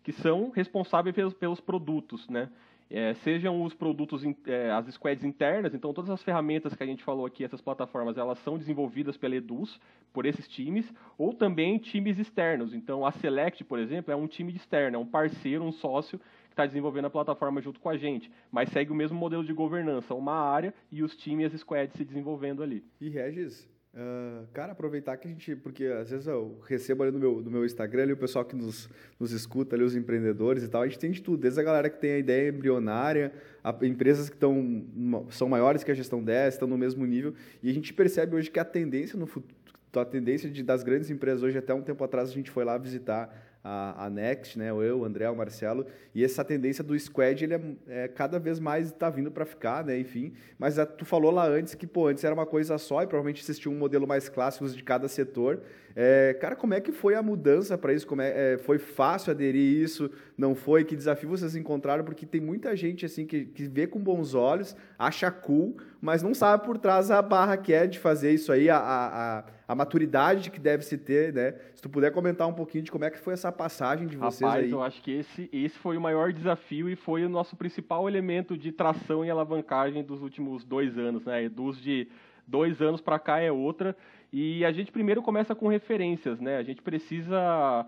que são responsáveis pelos, pelos produtos, né? É, sejam os produtos, é, as squads internas, então todas as ferramentas que a gente falou aqui, essas plataformas, elas são desenvolvidas pela Eduz, por esses times, ou também times externos. Então a Select, por exemplo, é um time externo, é um parceiro, um sócio que está desenvolvendo a plataforma junto com a gente, mas segue o mesmo modelo de governança, uma área e os times e as squads se desenvolvendo ali. E Regis, Uh, cara, aproveitar que a gente. Porque às vezes eu recebo ali no meu, no meu Instagram ali, o pessoal que nos, nos escuta ali, os empreendedores e tal. A gente tem de tudo, desde a galera que tem a ideia embrionária, a, empresas que estão são maiores que a gestão 10, estão no mesmo nível. E a gente percebe hoje que a tendência no futuro. A tendência de, das grandes empresas hoje, até um tempo atrás, a gente foi lá visitar a, a Next, né? Eu, o André, o Marcelo, e essa tendência do squad, ele é, é cada vez mais está vindo para ficar, né? Enfim, mas a, tu falou lá antes que, pô, antes era uma coisa só e provavelmente existia um modelo mais clássico de cada setor. É, cara, como é que foi a mudança para isso? Como é, é, foi fácil aderir isso? Não foi? Que desafio vocês encontraram? Porque tem muita gente assim que, que vê com bons olhos, acha cool, mas não sabe por trás a barra que é de fazer isso aí, a, a, a maturidade que deve se ter, né? Se tu puder comentar um pouquinho de como é que foi essa passagem de vocês Rapaz, aí. eu acho que esse, esse foi o maior desafio e foi o nosso principal elemento de tração e alavancagem dos últimos dois anos, né? Dos de dois anos para cá é outra. E a gente primeiro começa com referências, né? A gente precisa,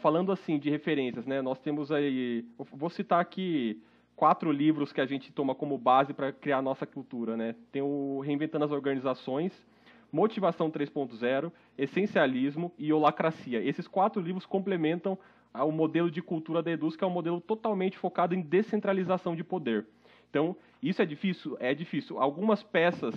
falando assim de referências, né? Nós temos aí, vou citar aqui quatro livros que a gente toma como base para criar a nossa cultura, né? Tem o Reinventando as Organizações, Motivação 3.0, Essencialismo e Holacracia. Esses quatro livros complementam o modelo de cultura da Eduz, que é um modelo totalmente focado em descentralização de poder. Então, isso é difícil? É difícil. Algumas peças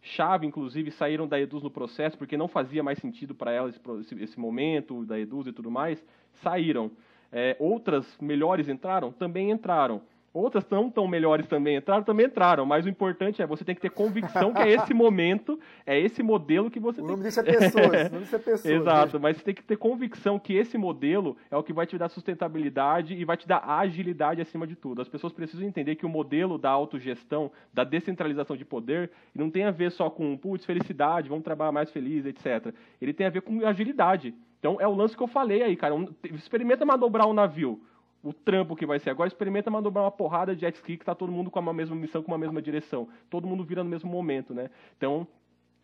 chave, inclusive, saíram da Eduz no processo, porque não fazia mais sentido para elas esse, esse, momento da Eduz e tudo mais, saíram. É, outras melhores entraram? Também entraram. Outras não tão melhores também entraram, também entraram, mas o importante é você tem que ter convicção que é esse momento, é esse modelo que você o tem. nome disso é pessoas, (laughs) o nome disso é pessoas. Exato, mas você tem que ter convicção que esse modelo é o que vai te dar sustentabilidade e vai te dar agilidade acima de tudo. As pessoas precisam entender que o modelo da autogestão, da descentralização de poder, não tem a ver só com, putz, felicidade, vamos trabalhar mais feliz, etc. Ele tem a ver com agilidade. Então é o lance que eu falei aí, cara. Um, experimenta manobrar um navio o trampo que vai ser agora, experimenta manobrar uma porrada de jet ski que tá todo mundo com uma mesma missão, com uma mesma direção. Todo mundo vira no mesmo momento, né? Então,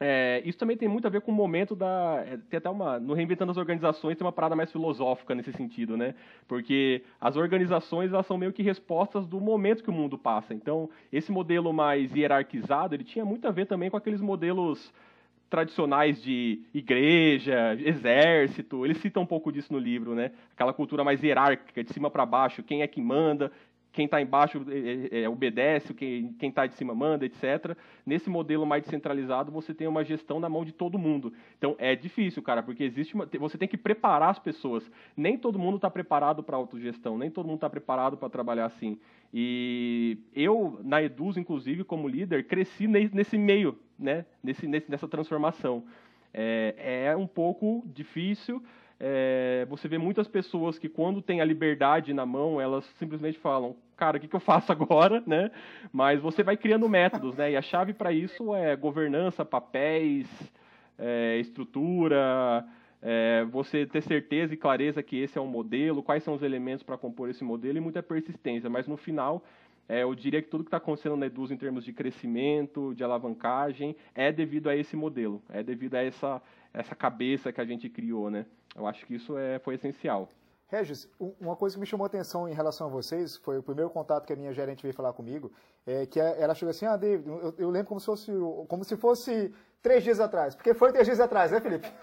é, isso também tem muito a ver com o momento da. É, tem até uma. No Reinventando as Organizações tem uma parada mais filosófica nesse sentido, né? Porque as organizações elas são meio que respostas do momento que o mundo passa. Então, esse modelo mais hierarquizado, ele tinha muito a ver também com aqueles modelos tradicionais de igreja, exército, ele cita um pouco disso no livro, né? Aquela cultura mais hierárquica, de cima para baixo, quem é que manda, quem está embaixo é, é, obedece, quem está de cima manda, etc. Nesse modelo mais descentralizado, você tem uma gestão na mão de todo mundo. Então é difícil, cara, porque existe uma, você tem que preparar as pessoas. Nem todo mundo está preparado para autogestão, nem todo mundo está preparado para trabalhar assim. E eu, na Eduz, inclusive, como líder, cresci nesse meio, né? nesse, nessa transformação. É, é um pouco difícil, é, você vê muitas pessoas que quando tem a liberdade na mão, elas simplesmente falam, cara, o que, que eu faço agora, (laughs) né? Mas você vai criando métodos, né? E a chave para isso é governança, papéis, é, estrutura, é, você ter certeza e clareza que esse é um modelo, quais são os elementos para compor esse modelo e muita persistência. Mas no final, é, eu diria que tudo que está acontecendo na Eduz em termos de crescimento, de alavancagem, é devido a esse modelo, é devido a essa, essa cabeça que a gente criou, né? Eu acho que isso é, foi essencial. Regis, uma coisa que me chamou a atenção em relação a vocês, foi o primeiro contato que a minha gerente veio falar comigo, é que ela chegou assim, ah, David, eu, eu lembro como se fosse, como se fosse três dias atrás. Porque foi três dias atrás, né, Felipe? (laughs)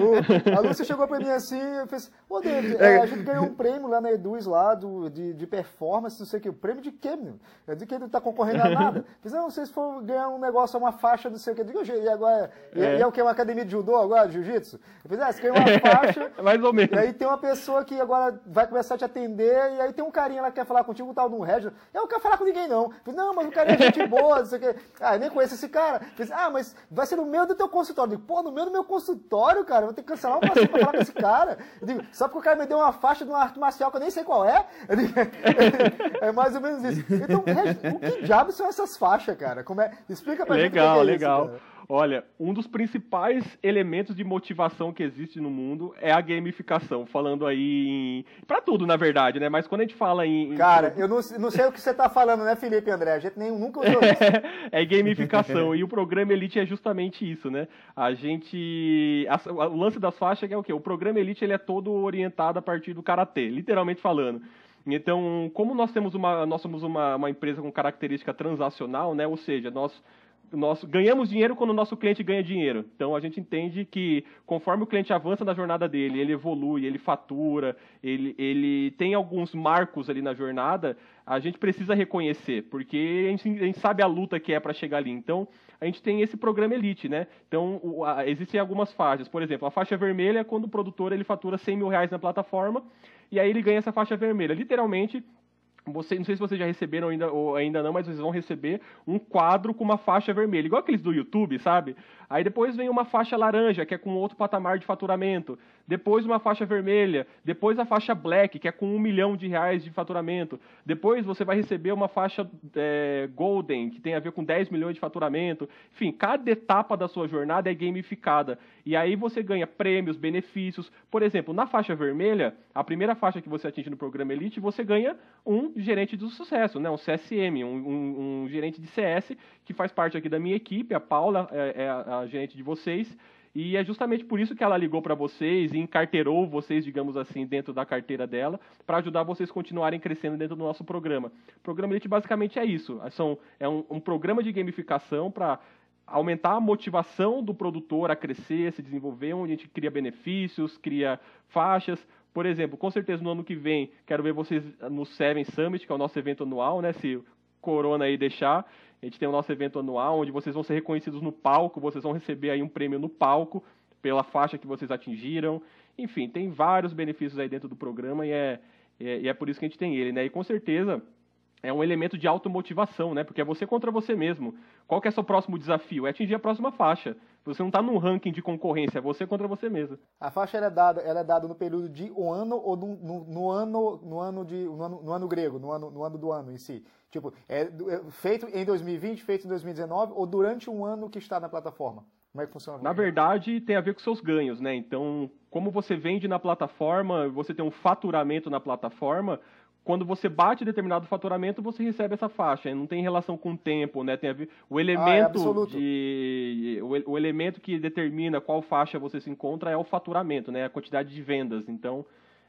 o, a Lúcia chegou para mim assim e fez, ô, David, é, a gente ganhou um prêmio lá na Eduz, lá, do, de, de performance, não sei o que. O prêmio de quê, meu? É de que ele tá concorrendo a (laughs) nada. Fiz, não, vocês foram ganhar um negócio, uma faixa, não sei o que. Eu digo, e agora, e é, e é o que? Uma academia de judô agora, de jiu-jitsu? Eu fiz, ah, você ganhou uma (laughs) faixa. Mais ou menos. E aí tem uma pessoa que agora vai começar a te atender, e aí tem um carinha lá que quer falar contigo, um tal de um Regis. Eu não quero falar com ninguém, não. Eu fiz, não, mas o cara é gente boa, não sei o que. Ah, eu nem conheço esse cara. Fiz, ah, mas vai ser no meio do teu consultório. Eu digo, pô, no meio do meu consultório, cara, vou ter que cancelar um passeio pra falar com esse cara. Eu digo, só porque o cara me deu uma faixa de uma arte marcial que eu nem sei qual é? Digo, (laughs) é mais ou menos isso. Então, o que diabos são essas faixas, cara? Como é? Explica pra legal, gente. Legal, legal. Olha, um dos principais elementos de motivação que existe no mundo é a gamificação, falando aí em... para tudo, na verdade, né? Mas quando a gente fala em... Cara, eu não, não sei o que você tá falando, né, Felipe André? A gente nem, nunca usou isso. (laughs) é gamificação, e o programa Elite é justamente isso, né? A gente... A, o lance das faixas é o quê? O programa Elite, ele é todo orientado a partir do Karatê, literalmente falando. Então, como nós temos uma, nós somos uma, uma empresa com característica transacional, né? Ou seja, nós nós ganhamos dinheiro quando o nosso cliente ganha dinheiro. Então a gente entende que conforme o cliente avança na jornada dele, ele evolui, ele fatura, ele, ele tem alguns marcos ali na jornada, a gente precisa reconhecer, porque a gente, a gente sabe a luta que é para chegar ali. Então a gente tem esse programa Elite, né? Então o, a, existem algumas faixas. Por exemplo, a faixa vermelha é quando o produtor ele fatura 100 mil reais na plataforma e aí ele ganha essa faixa vermelha. Literalmente você, não sei se vocês já receberam ainda ou ainda não, mas vocês vão receber um quadro com uma faixa vermelha, igual aqueles do YouTube, sabe? Aí depois vem uma faixa laranja, que é com outro patamar de faturamento. Depois uma faixa vermelha. Depois a faixa black, que é com um milhão de reais de faturamento. Depois você vai receber uma faixa é, golden, que tem a ver com 10 milhões de faturamento. Enfim, cada etapa da sua jornada é gamificada. E aí você ganha prêmios, benefícios. Por exemplo, na faixa vermelha, a primeira faixa que você atinge no programa Elite, você ganha um gerente do sucesso, né? um CSM, um, um, um gerente de CS, que faz parte aqui da minha equipe. A Paula é, é a gerente de vocês. E é justamente por isso que ela ligou para vocês e encarteirou vocês, digamos assim, dentro da carteira dela, para ajudar vocês a continuarem crescendo dentro do nosso programa. O programa Elite basicamente é isso. São, é um, um programa de gamificação para aumentar a motivação do produtor a crescer, se desenvolver, onde a gente cria benefícios, cria faixas. Por exemplo, com certeza no ano que vem, quero ver vocês no Seven Summit, que é o nosso evento anual, né? Se Corona aí deixar. A gente tem o nosso evento anual, onde vocês vão ser reconhecidos no palco, vocês vão receber aí um prêmio no palco pela faixa que vocês atingiram. Enfim, tem vários benefícios aí dentro do programa e é, é, e é por isso que a gente tem ele, né? E com certeza é um elemento de automotivação, né? Porque é você contra você mesmo. Qual que é o seu próximo desafio? É atingir a próxima faixa. Você não está num ranking de concorrência, é você contra você mesmo. A faixa é dada, ela é dada no período de um ano ou no, no, no ano, no ano de, no ano, no ano grego, no ano, no ano do ano em si. Tipo, é, é feito em 2020, feito em 2019 ou durante um ano que está na plataforma? Como é que funciona? Na verdade, tem a ver com seus ganhos, né? Então, como você vende na plataforma, você tem um faturamento na plataforma, quando você bate determinado faturamento, você recebe essa faixa. Não tem relação com o tempo, né? Tem a ver, o elemento ah, é de o, o, elemento que determina qual faixa você se encontra é o faturamento, né? A quantidade de vendas. Então,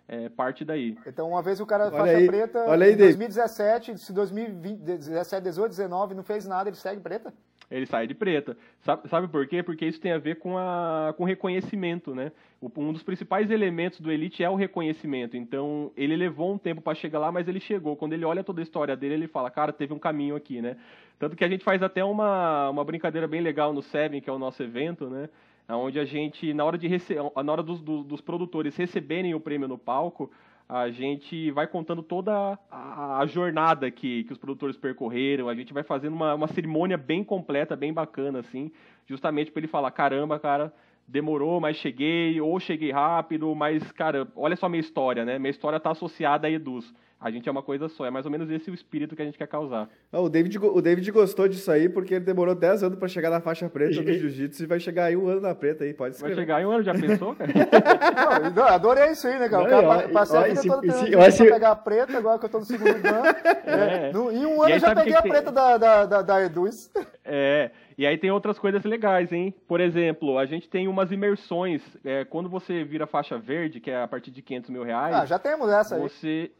é parte daí. Então, uma vez o cara olha faixa aí, preta, olha aí, em 2017, se 2017, 18, 19 não fez nada, ele segue preta? Ele sai de preta. Sabe, sabe por quê? Porque isso tem a ver com, a, com reconhecimento, né? Um dos principais elementos do Elite é o reconhecimento. Então, ele levou um tempo para chegar lá, mas ele chegou. Quando ele olha toda a história dele, ele fala, cara, teve um caminho aqui, né? Tanto que a gente faz até uma, uma brincadeira bem legal no Seven, que é o nosso evento, né? onde a gente, na hora, de rece... na hora dos, dos, dos, produtores receberem o prêmio no palco, a gente vai contando toda a, a jornada que, que os produtores percorreram, a gente vai fazendo uma, uma cerimônia bem completa, bem bacana, assim, justamente para ele falar, caramba, cara, demorou, mas cheguei, ou cheguei rápido, mas, cara, olha só minha história, né? Minha história está associada a Eduz. A gente é uma coisa só, é mais ou menos esse o espírito que a gente quer causar. o, David, o David gostou disso aí porque ele demorou 10 anos para chegar na faixa preta do jiu-jitsu e vai chegar aí um ano na preta aí, pode escrever. Vai chegar aí um ano, já pensou, cara? (laughs) não, adorei isso aí, né, cara? Não, o cara passei a vida toda tentando pegar a preta, agora que eu tô no segundo (laughs) ano. É. é. No, em um ano eu já peguei a preta da, da, da, da Eduz. (laughs) É, e aí tem outras coisas legais, hein? Por exemplo, a gente tem umas imersões. É, quando você vira faixa verde, que é a partir de 500 mil reais. Ah, já temos essa aí. Você.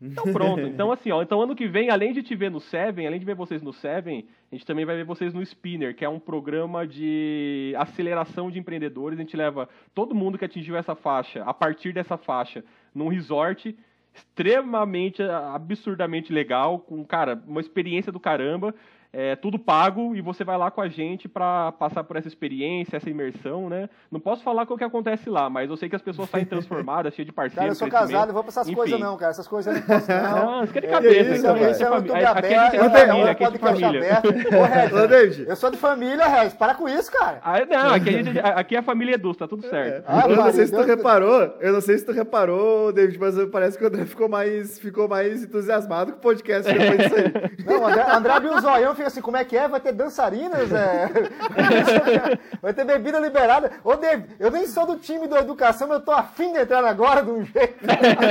Então pronto. (laughs) Então assim, ó, então ano que vem, além de te ver no Seven, além de ver vocês no Seven, a gente também vai ver vocês no Spinner, que é um programa de aceleração de empreendedores. A gente leva todo mundo que atingiu essa faixa, a partir dessa faixa, num resort extremamente absurdamente legal, com cara, uma experiência do caramba é tudo pago e você vai lá com a gente para passar por essa experiência, essa imersão, né? Não posso falar o que acontece lá, mas eu sei que as pessoas saem (laughs) transformadas, cheias de parceiros. Cara, eu sou casado, não vou pra essas coisas não, cara. Essas coisas eu não posso não. (laughs) Não, fica de cabeça. Isso, então, isso é, é. Aqui a gente é de família, aqui é de família. (laughs) Ô, David. Eu sou de família, Regis. Para com isso, cara. Ah, não, aqui, a gente, aqui é família Edu, tá tudo certo. Ah, eu não sei se tu reparou, eu não sei se tu reparou, David, mas parece que o André ficou mais, ficou mais entusiasmado com o podcast depois disso aí. Não, André, André abriu o zoião fica assim, como é que é? Vai ter dançarinas, é... (laughs) vai ter bebida liberada. Ô, David, eu nem sou do time da educação, mas eu tô afim de entrar agora de um jeito.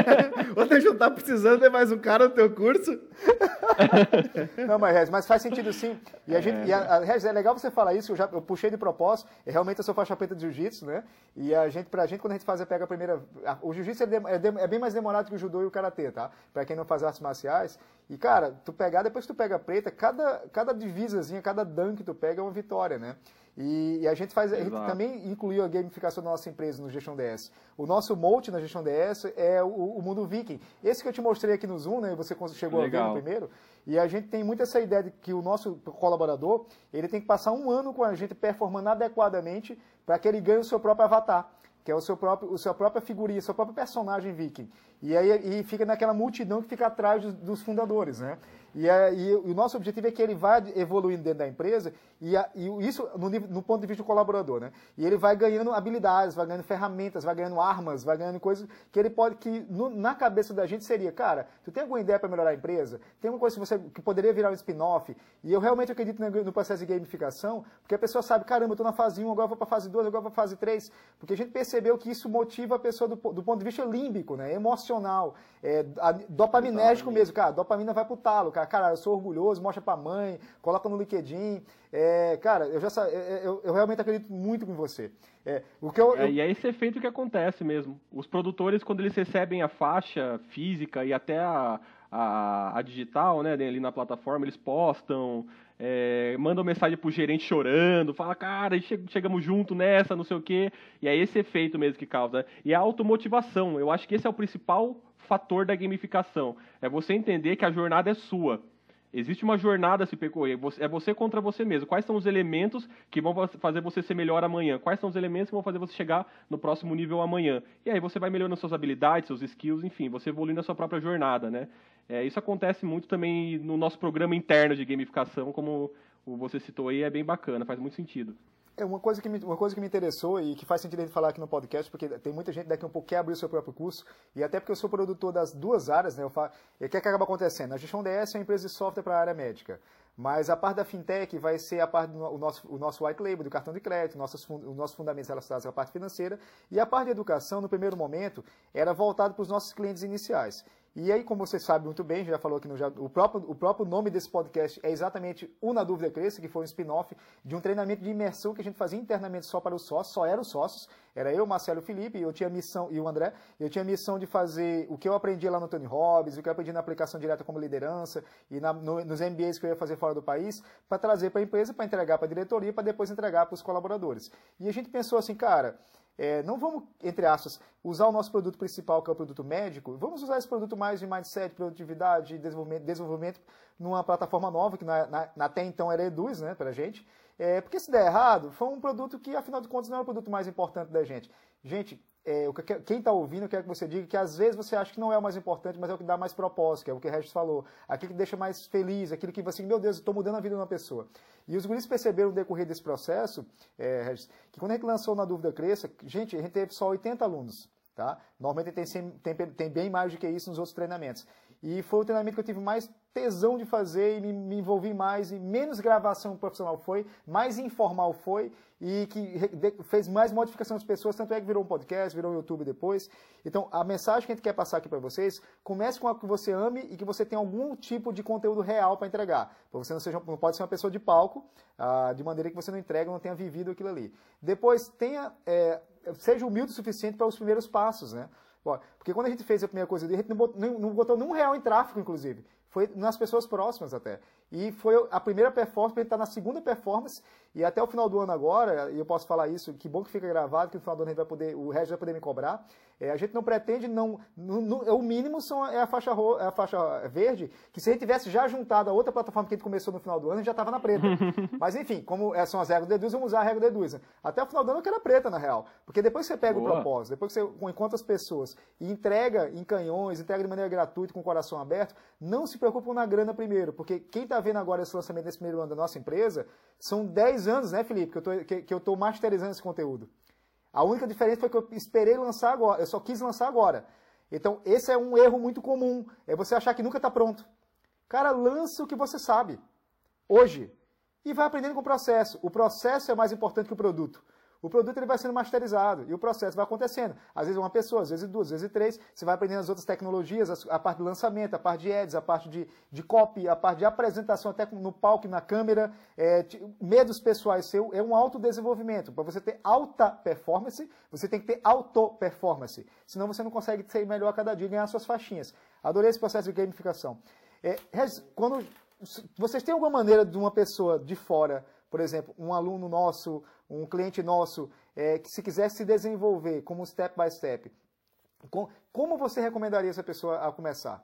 (laughs) Ô, David, tá precisando de mais um cara no teu curso? Não, mas, Rez, mas faz sentido sim. E a gente, é, e a, a, é legal você falar isso, eu, já, eu puxei de propósito, realmente eu sou faixa preta de jiu-jitsu, né? E a gente, pra gente, quando a gente faz, pega a primeira... A, o jiu-jitsu é, de, é, de, é, bem mais demorado que o judô e o karatê, tá? Pra quem não faz artes marciais. E, cara, tu pegar, depois que tu pega a preta, cada, cada divisazinha, cada dunk que tu pega é uma vitória, né? E, e a gente faz, a gente também incluiu a gamificação da nossa empresa no Gestão DS. O nosso mote na Gestão DS é o, o, mundo viking. Esse que eu te mostrei aqui no Zoom, né? Você chegou Legal. a ver primeiro. E a gente tem muito essa ideia de que o nosso colaborador, ele tem que passar um ano com a gente performando adequadamente para que ele ganhe o seu próprio avatar que é o seu próprio, o sua própria figurinha, seu próprio personagem viking. E aí e fica naquela multidão que fica atrás dos, dos fundadores, né? E, é, e, o nosso objetivo é que ele vá evoluindo dentro da empresa, e, a, e isso no, no, ponto de vista do colaborador, né? E ele vai ganhando habilidades, vai ganhando ferramentas, vai ganhando armas, vai ganhando coisas que ele pode, que no, na cabeça da gente seria, cara, tu tem alguma ideia para melhorar a empresa? Tem alguma coisa que, você, que poderia virar um spin-off? E eu realmente acredito no, no, processo de gamificação, porque a pessoa sabe, caramba, eu estou na fase 1, agora vou para a fase 2, agora vou para a fase 3, porque a gente percebeu que isso motiva a pessoa do, do ponto de vista límbico, né? Emocional, é, a, dopaminérgico mesmo, cara, dopamina vai pro talo, cara, cara, eu sou orgulhoso, mostra pra mãe, coloca no LinkedIn, é, cara, eu já é, é, eu, eu, realmente acredito muito em você. É, o que eu, é, E é esse efeito que acontece mesmo. Os produtores, quando eles recebem a faixa física e até a, a, a digital, né, ali na plataforma, eles postam, é, mandam mensagem pro gerente chorando, fala, cara, chegamos junto nessa, não sei o quê. E é esse efeito mesmo que causa. E a automotivação, eu acho que esse é o principal fator da gamificação. É você entender que a jornada é sua. Existe uma jornada a se percorrer. É você contra você mesmo. Quais são os elementos que vão fazer você ser melhor amanhã? Quais são os elementos que vão fazer você chegar no próximo nível amanhã? E aí você vai melhorando suas habilidades, seus skills, enfim, você evoluindo a sua própria jornada, né? É, isso acontece muito também no nosso programa interno de gamificação, como você citou aí, é bem bacana, faz muito sentido. É uma coisa, que me, uma coisa que me interessou e que faz sentido a gente falar aqui no podcast, porque tem muita gente daqui um pouco que abrir o seu próprio curso, e até porque eu sou produtor das duas áreas, né? Eu falo, e o que, é que acaba acontecendo? A Gestão DS é uma empresa de software para a área médica. Mas a parte da fintech vai ser a parte do nosso, o nosso white label, do cartão de crédito, nossos, os nossos fundamentos relacionados à parte financeira. E a parte de educação, no primeiro momento, era voltado para os nossos clientes iniciais. E aí, como você sabe muito bem, já falou aqui no o próprio, o próprio nome desse podcast é exatamente o Na Dúvida Cresça, que foi um spin-off de um treinamento de imersão que a gente fazia internamente só para os sócios, só eram os sócios. Era eu, Marcelo Felipe, eu tinha missão, e o André, eu tinha a missão de fazer o que eu aprendi lá no Tony Robbins, o que eu aprendi na aplicação direta como liderança e na, no, nos MBAs que eu ia fazer fora do país, para trazer para a empresa, para entregar para a diretoria, para depois entregar para os colaboradores. E a gente pensou assim, cara, é, não vamos, entre aspas, usar o nosso produto principal, que é o produto médico, vamos usar esse produto mais de mindset, produtividade, desenvolvimento, desenvolvimento numa plataforma nova, que na, na, até então era Eduz, né, para gente. É, porque se der errado, foi um produto que, afinal de contas, não é o produto mais importante da gente. Gente, é, quem está ouvindo, eu quero que você diga que às vezes você acha que não é o mais importante, mas é o que dá mais propósito, que é o que o Regis falou. Aquilo que deixa mais feliz, aquilo que você, meu Deus, estou mudando a vida de uma pessoa. E os guris perceberam no decorrer desse processo, é, Regis, que quando a gente lançou Na Dúvida Cresça, gente, a gente teve só 80 alunos. Tá? Normalmente tem, tem, tem bem mais do que isso nos outros treinamentos. E foi o treinamento que eu tive mais tesão de fazer e me, me envolvi mais, e menos gravação profissional foi, mais informal foi, e que fez mais modificação das pessoas, tanto é que virou um podcast, virou um YouTube depois. Então, a mensagem que a gente quer passar aqui para vocês, comece com algo que você ame e que você tenha algum tipo de conteúdo real para entregar. Para você não, seja, não pode ser uma pessoa de palco, ah, de maneira que você não entrega, não tenha vivido aquilo ali. Depois, tenha, é, seja humilde o suficiente para os primeiros passos, né? Porque quando a gente fez a primeira coisa, a gente não botou, não botou nenhum real em tráfego, inclusive. Foi nas pessoas próximas até. E foi a primeira performance, ele estar tá na segunda performance, e até o final do ano agora, e eu posso falar isso, que bom que fica gravado, que no final do ano a gente vai poder, o Regis vai poder me cobrar. É, a gente não pretende, não, no, no, é o mínimo são, é, a faixa ro, é a faixa verde, que se a gente tivesse já juntado a outra plataforma que a gente começou no final do ano, a gente já estava na preta. (laughs) Mas enfim, como é, são as regras do Deduz, vamos usar a regra do Deduz. Até o final do ano eu quero a preta, na real. Porque depois que você pega Boa. o propósito, depois que você encontra as pessoas e entrega em canhões, entrega de maneira gratuita, com o coração aberto, não se preocupem na grana primeiro, porque quem está vendo agora esse lançamento nesse primeiro ano da nossa empresa, são 10 anos, né, Felipe, que eu tô masterizando esse conteúdo. A única diferença foi que eu esperei lançar agora, eu só quis lançar agora. Então, esse é um erro muito comum, é você achar que nunca está pronto. Cara, lança o que você sabe, hoje, e vai aprendendo com o processo. O processo é mais importante que o produto. O produto ele vai sendo masterizado e o processo vai acontecendo. Às vezes uma pessoa, às vezes duas, às vezes três. Você vai aprendendo as outras tecnologias, a parte do lançamento, a parte de ads, a parte de, de copy, a parte de apresentação até no palco na câmera. É, medos pessoais seu é um autodesenvolvimento. Para você ter alta performance, você tem que ter auto-performance. Senão você não consegue ser melhor a cada dia e ganhar suas faixinhas. Adorei esse processo de gamificação. É, quando vocês têm alguma maneira de uma pessoa de fora, por exemplo, um aluno nosso, um cliente nosso, é, que se quiser se desenvolver como step by step, com, como você recomendaria essa pessoa a começar?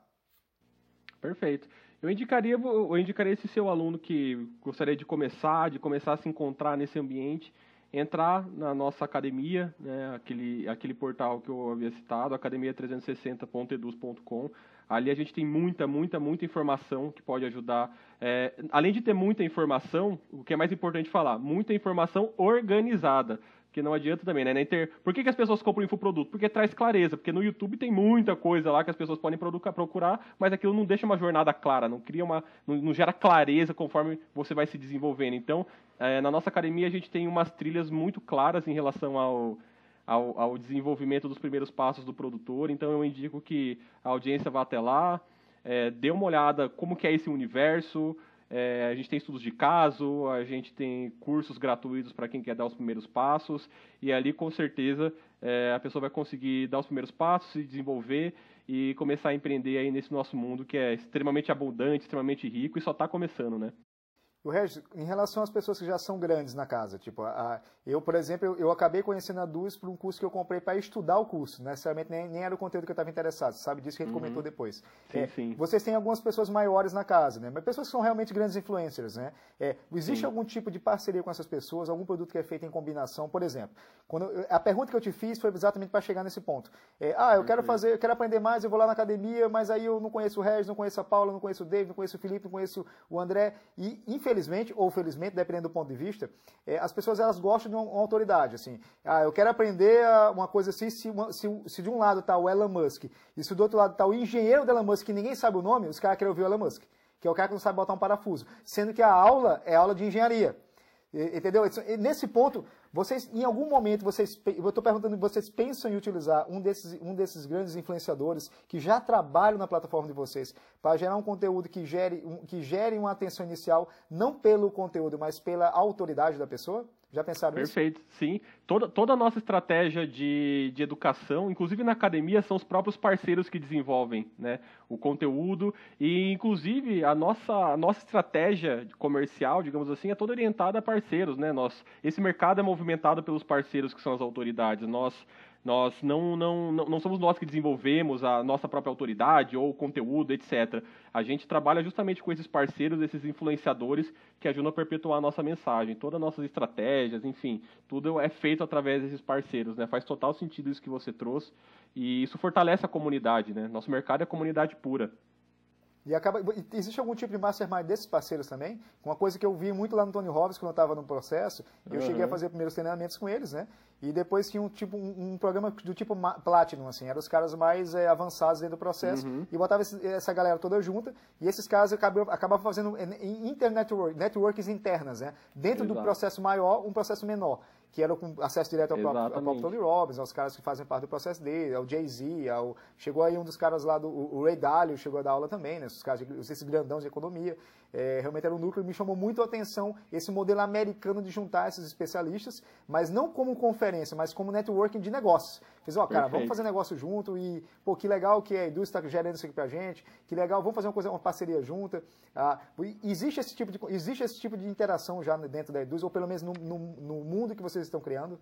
Perfeito. Eu indicaria, eu indicaria esse seu aluno que gostaria de começar, de começar a se encontrar nesse ambiente, entrar na nossa academia, né, aquele, aquele portal que eu havia citado, academia360.eduz.com. Ali a gente tem muita, muita, muita informação que pode ajudar. É, além de ter muita informação, o que é mais importante falar, muita informação organizada. Porque não adianta também, né? Por que, que as pessoas compram infoproduto? Porque traz clareza. Porque no YouTube tem muita coisa lá que as pessoas podem procurar, mas aquilo não deixa uma jornada clara, não cria uma. não, não gera clareza conforme você vai se desenvolvendo. Então, é, na nossa academia a gente tem umas trilhas muito claras em relação ao, ao, ao, desenvolvimento dos primeiros passos do produtor. Então eu indico que a audiência vá até lá, é, dê uma olhada como que é esse universo, é, a gente tem estudos de caso, a gente tem cursos gratuitos para quem quer dar os primeiros passos, e ali com certeza é, a pessoa vai conseguir dar os primeiros passos, se desenvolver e começar a empreender aí nesse nosso mundo que é extremamente abundante, extremamente rico e só está começando, né? O Regis, em relação às pessoas que já são grandes na casa, tipo, a, eu, por exemplo, eu, eu, acabei conhecendo a Duz por um curso que eu comprei para estudar o curso, né? necessariamente nem, nem, era o conteúdo que eu estava interessado, sabe disso que a gente uhum. comentou depois. Sim, é, sim. Vocês têm algumas pessoas maiores na casa, né? Mas pessoas que são realmente grandes influencers, né? É, existe sim. algum tipo de parceria com essas pessoas, algum produto que é feito em combinação, por exemplo? Quando eu, a pergunta que eu te fiz foi exatamente para chegar nesse ponto. É, ah, eu quero fazer, eu quero aprender mais, eu vou lá na academia, mas aí eu não conheço o Regis, não conheço a Paula, não conheço o David, não conheço o Felipe, não conheço o André, e infelizmente ou felizmente infelizmente, dependendo do ponto de vista, é, as pessoas elas gostam de uma, uma, autoridade. Assim, ah, eu quero aprender uma coisa assim, se, se, se de um lado está o Elon Musk e se do outro lado está o engenheiro do Elon Musk, que ninguém sabe o nome, os caras querem ouvir o Elon Musk, que é o cara que não sabe botar um parafuso. Sendo que a aula é aula de engenharia. Entendeu? Nesse ponto, vocês, em algum momento, vocês, eu estou perguntando, vocês pensam em utilizar um desses, um desses grandes influenciadores que já trabalham na plataforma de vocês para gerar um conteúdo que gere, um, que gere uma atenção inicial, não pelo conteúdo, mas pela autoridade da pessoa? Já pensaram Perfeito, nisso? sim. Toda, toda a nossa estratégia de, de educação, inclusive na academia, são os próprios parceiros que desenvolvem né, o conteúdo. E, inclusive, a nossa, a nossa estratégia comercial, digamos assim, é toda orientada a parceiros. Né? Nós, esse mercado é movimentado pelos parceiros que são as autoridades. Nós nós não, não, não, não somos nós que desenvolvemos a nossa própria autoridade ou conteúdo, etc. A gente trabalha justamente com esses parceiros, esses influenciadores que ajudam a perpetuar a nossa mensagem. Todas as nossas estratégias, enfim, tudo é feito através desses parceiros. Né? Faz total sentido isso que você trouxe e isso fortalece a comunidade. Né? Nosso mercado é comunidade pura. E acaba, existe algum tipo de mastermind desses parceiros também? Uma coisa que eu vi muito lá no Tony Robbins quando eu estava no processo, eu uhum. cheguei a fazer primeiros treinamentos com eles, né? E depois tinha um tipo um, um programa do tipo Platinum, assim, eram os caras mais é, avançados dentro do processo, uhum. e botava esse, essa galera toda junta, e esses caras acabavam, acabavam fazendo internet networks internas, né? Dentro Exato. do processo maior, um processo menor que era com acesso direto ao próprio, ao próprio, Tony Robbins, aos caras que fazem parte do processo dele, ao Jay-Z, ao... chegou aí um dos caras lá, do, o Ray Dalio chegou a dar aula também, né, esses caras, esses grandão de economia, é, realmente era um núcleo me chamou muito a atenção esse modelo americano de juntar esses especialistas, mas não como conferência, mas como networking de negócios. Fiz, ó, oh, cara, Perfeito. vamos fazer negócio junto e, pô, que legal que a indústria está gerando isso aqui pra gente, que legal, vamos fazer uma, coisa, uma parceria junta. Ah, existe, esse tipo de, existe esse tipo de interação já dentro da indústria, ou pelo menos no, no, no mundo que vocês estão criando?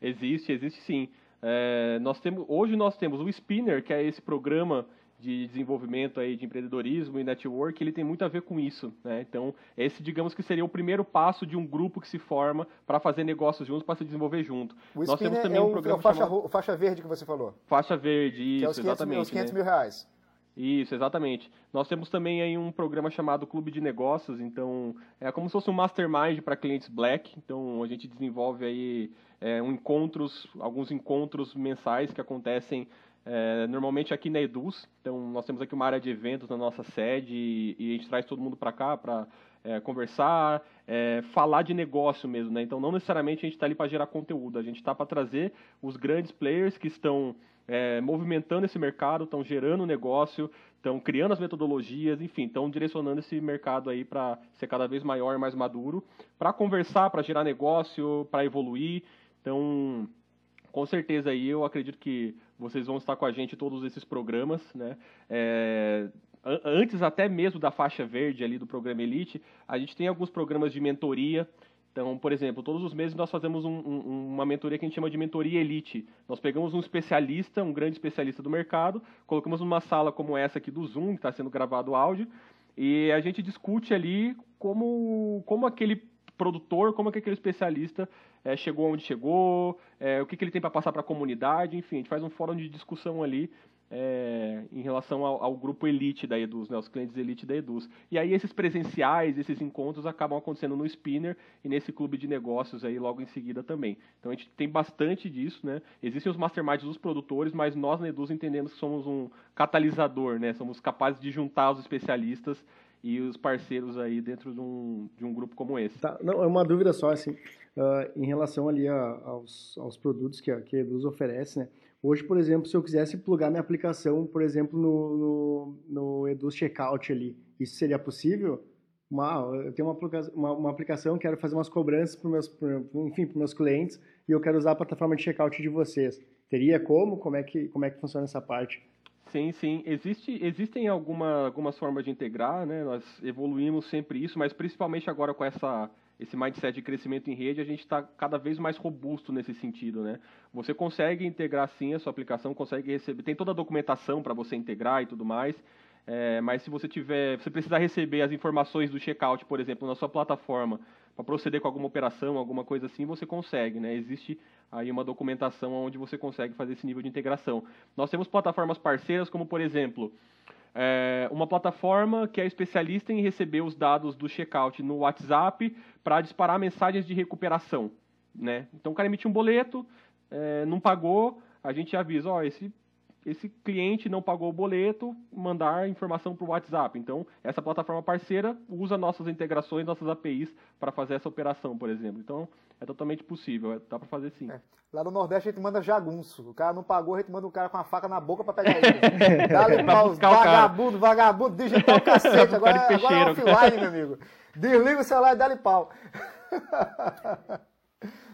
Existe, existe sim. É, nós temos, hoje nós temos o Spinner, que é esse programa de desenvolvimento aí de empreendedorismo e network, ele tem muito a ver com isso, né? Então, esse digamos que seria o primeiro passo de um grupo que se forma para fazer negócios juntos, para se desenvolver junto. O Nós temos também é um programa é o faixa, chamado... faixa verde que você falou. Faixa verde, isso, que é os 500 exatamente. Mil, os 500 né? mil reais. Isso, exatamente. Nós temos também aí um programa chamado Clube de Negócios, então é como se fosse um mastermind para clientes black. Então a gente desenvolve aí é, um encontros, alguns encontros mensais que acontecem é, normalmente aqui na Eduz. Então nós temos aqui uma área de eventos na nossa sede e, e a gente traz todo mundo para cá para é, conversar, é, falar de negócio mesmo, né? Então não necessariamente a gente está ali para gerar conteúdo, a gente está para trazer os grandes players que estão é, movimentando esse mercado, estão gerando negócio, estão criando as metodologias, enfim, estão direcionando esse mercado aí para ser cada vez maior mais maduro, para conversar, para gerar negócio, para evoluir. Então, com certeza aí eu acredito que vocês vão estar com a gente em todos esses programas, né? É, antes até mesmo da faixa verde ali do programa Elite, a gente tem alguns programas de mentoria. Então, por exemplo, todos os meses nós fazemos um, um, uma mentoria que a gente chama de mentoria elite. Nós pegamos um especialista, um grande especialista do mercado, colocamos numa sala como essa aqui do Zoom, que está sendo gravado o áudio, e a gente discute ali como, como aquele produtor, como aquele especialista é, chegou onde chegou, é, o que, que ele tem para passar para a comunidade, enfim, a gente faz um fórum de discussão ali é, em relação ao, ao, grupo elite da Eduz, né, os clientes elite da Eduz. E aí esses presenciais, esses encontros acabam acontecendo no Spinner e nesse clube de negócios aí logo em seguida também. Então a gente tem bastante disso, né? Existem os masterminds dos produtores, mas nós na Eduz entendemos que somos um catalisador, né? Somos capazes de juntar os especialistas e os parceiros aí dentro de um, de um grupo como esse. Tá, não, é uma dúvida só, assim, uh, em relação ali a, aos, aos produtos que a, que a Eduz oferece, né? Hoje, por exemplo, se eu quisesse plugar minha aplicação, por exemplo, no, no, no Edu Checkout ali, isso seria possível? Uma, eu tenho uma, uma, uma aplicação, quero fazer umas cobranças para meus, enfim, para meus clientes e eu quero usar a plataforma de checkout de vocês. Teria como? Como é que, como é que funciona essa parte? Sim, sim. Existe, existem alguma, algumas formas de integrar, né? Nós evoluímos sempre isso, mas principalmente agora com essa esse mindset de crescimento em rede, a gente está cada vez mais robusto nesse sentido, né? Você consegue integrar sim a sua aplicação, consegue receber, tem toda a documentação para você integrar e tudo mais, é, mas se você tiver, você precisar receber as informações do checkout, por exemplo, na sua plataforma, para proceder com alguma operação, alguma coisa assim, você consegue, né? Existe aí uma documentação onde você consegue fazer esse nível de integração. Nós temos plataformas parceiras, como por exemplo, é uma plataforma que é especialista em receber os dados do checkout no WhatsApp para disparar mensagens de recuperação. Né? Então o cara emite um boleto, é, não pagou, a gente avisa, ó, esse esse cliente não pagou o boleto, mandar informação para o WhatsApp. Então, essa plataforma parceira usa nossas integrações, nossas APIs para fazer essa operação, por exemplo. Então, é totalmente possível, é, dá para fazer sim. É. Lá no Nordeste a gente manda jagunço. O cara não pagou, a gente manda o cara com a faca na boca para pegar ele. (laughs) Dá-lhe pau, vagabundo, vagabundo, digital (laughs) cacete. Agora, agora é offline, meu amigo. Desliga o celular e dá-lhe pau. (laughs)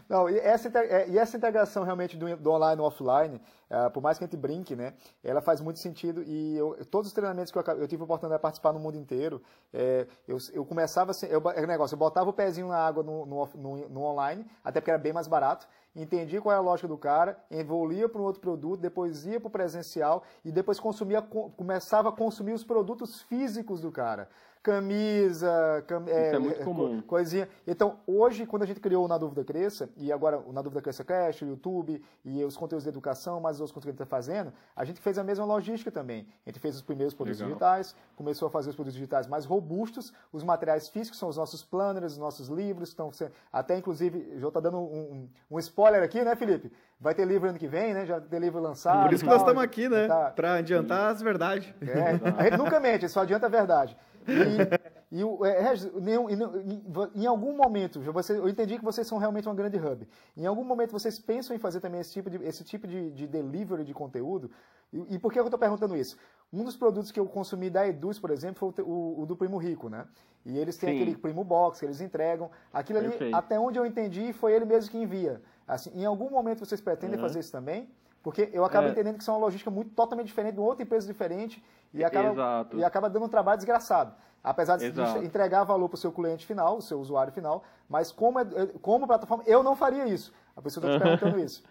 Não, e essa, é, e essa integração realmente do, do online e offline, uh, por mais que a gente brinque, né, ela faz muito sentido e eu, todos os treinamentos que eu, eu, tive a oportunidade de participar no mundo inteiro, é, eu, eu começava, assim, eu, é negócio, eu botava o pezinho na água no, no, no, no online, até porque era bem mais barato, entendi qual é a lógica do cara, evoluía para um outro produto, depois ia para o presencial e depois consumia, começava a consumir os produtos físicos do cara camisa, cam é, é, muito comum. coisinha. Então, hoje, quando a gente criou o Na Dúvida Cresça, e agora o Na Dúvida Cresça Cash, o YouTube, e os conteúdos de educação, mais os conteúdos que a gente está fazendo, a gente fez a mesma logística também. A gente fez os primeiros produtos Legal. digitais, começou a fazer os produtos digitais mais robustos, os materiais físicos são os nossos planners, os nossos livros, estão até inclusive, já está dando um, um, um, spoiler aqui, né, Felipe? Vai ter livro ano que vem, né? Já tem livro lançado. Por isso que nós estamos aqui, né? Tá... Para adiantar as verdades. É, a gente nunca mente, só adianta a verdade. E, e o, é, Regis, em, em, em, algum momento, você, eu entendi que vocês são realmente uma grande hub. Em algum momento vocês pensam em fazer também esse tipo de, esse tipo de, de delivery de conteúdo? E, e por que eu estou perguntando isso? Um dos produtos que eu consumi da Eduz, por exemplo, foi o, o, o do Primo Rico, né? E eles têm Sim. aquele Primo Box que eles entregam. Aquilo ali, Perfeito. até onde eu entendi, foi ele mesmo que envia. Assim, em algum momento vocês pretendem uhum. fazer isso também? Porque eu acabo é. entendendo que isso é uma logística muito totalmente diferente, de outra empresa diferente, e acaba, e acaba dando um trabalho desgraçado. Apesar de Exato. entregar valor para o seu cliente final, o seu usuário final, mas como, é, como plataforma, eu não faria isso. A pessoa está te (laughs) perguntando isso.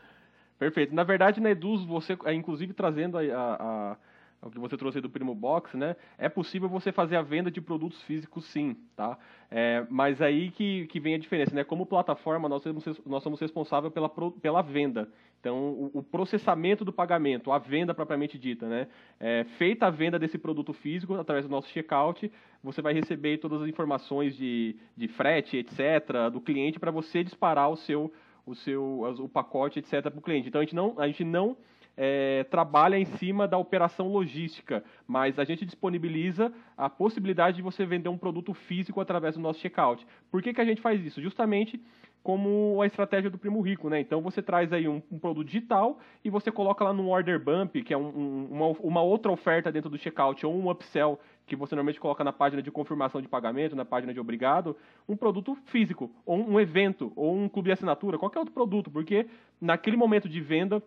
Perfeito. Na verdade, na Eduz, você, é, inclusive trazendo a, a o que você trouxe do Primo Box, né? É possível você fazer a venda de produtos físicos, sim, tá? É, mas aí que, que vem a diferença, né? Como plataforma, nós somos, nós somos responsáveis pela, pela venda. Então, o, o processamento do pagamento, a venda propriamente dita, né? É, feita a venda desse produto físico através do nosso checkout, você vai receber todas as informações de, de frete, etc., do cliente para você disparar o seu, o seu o pacote, etc., para o cliente. Então, a gente não, a gente não é, trabalha em cima da operação logística, mas a gente disponibiliza a possibilidade de você vender um produto físico através do nosso checkout. Por que, que a gente faz isso? Justamente como a estratégia do Primo Rico, né? Então você traz aí um, um produto digital e você coloca lá no order bump, que é um, um, uma, uma, outra oferta dentro do checkout, ou um upsell que você normalmente coloca na página de confirmação de pagamento, na página de obrigado, um produto físico, ou um evento, ou um clube de assinatura, qualquer outro produto, porque naquele momento de venda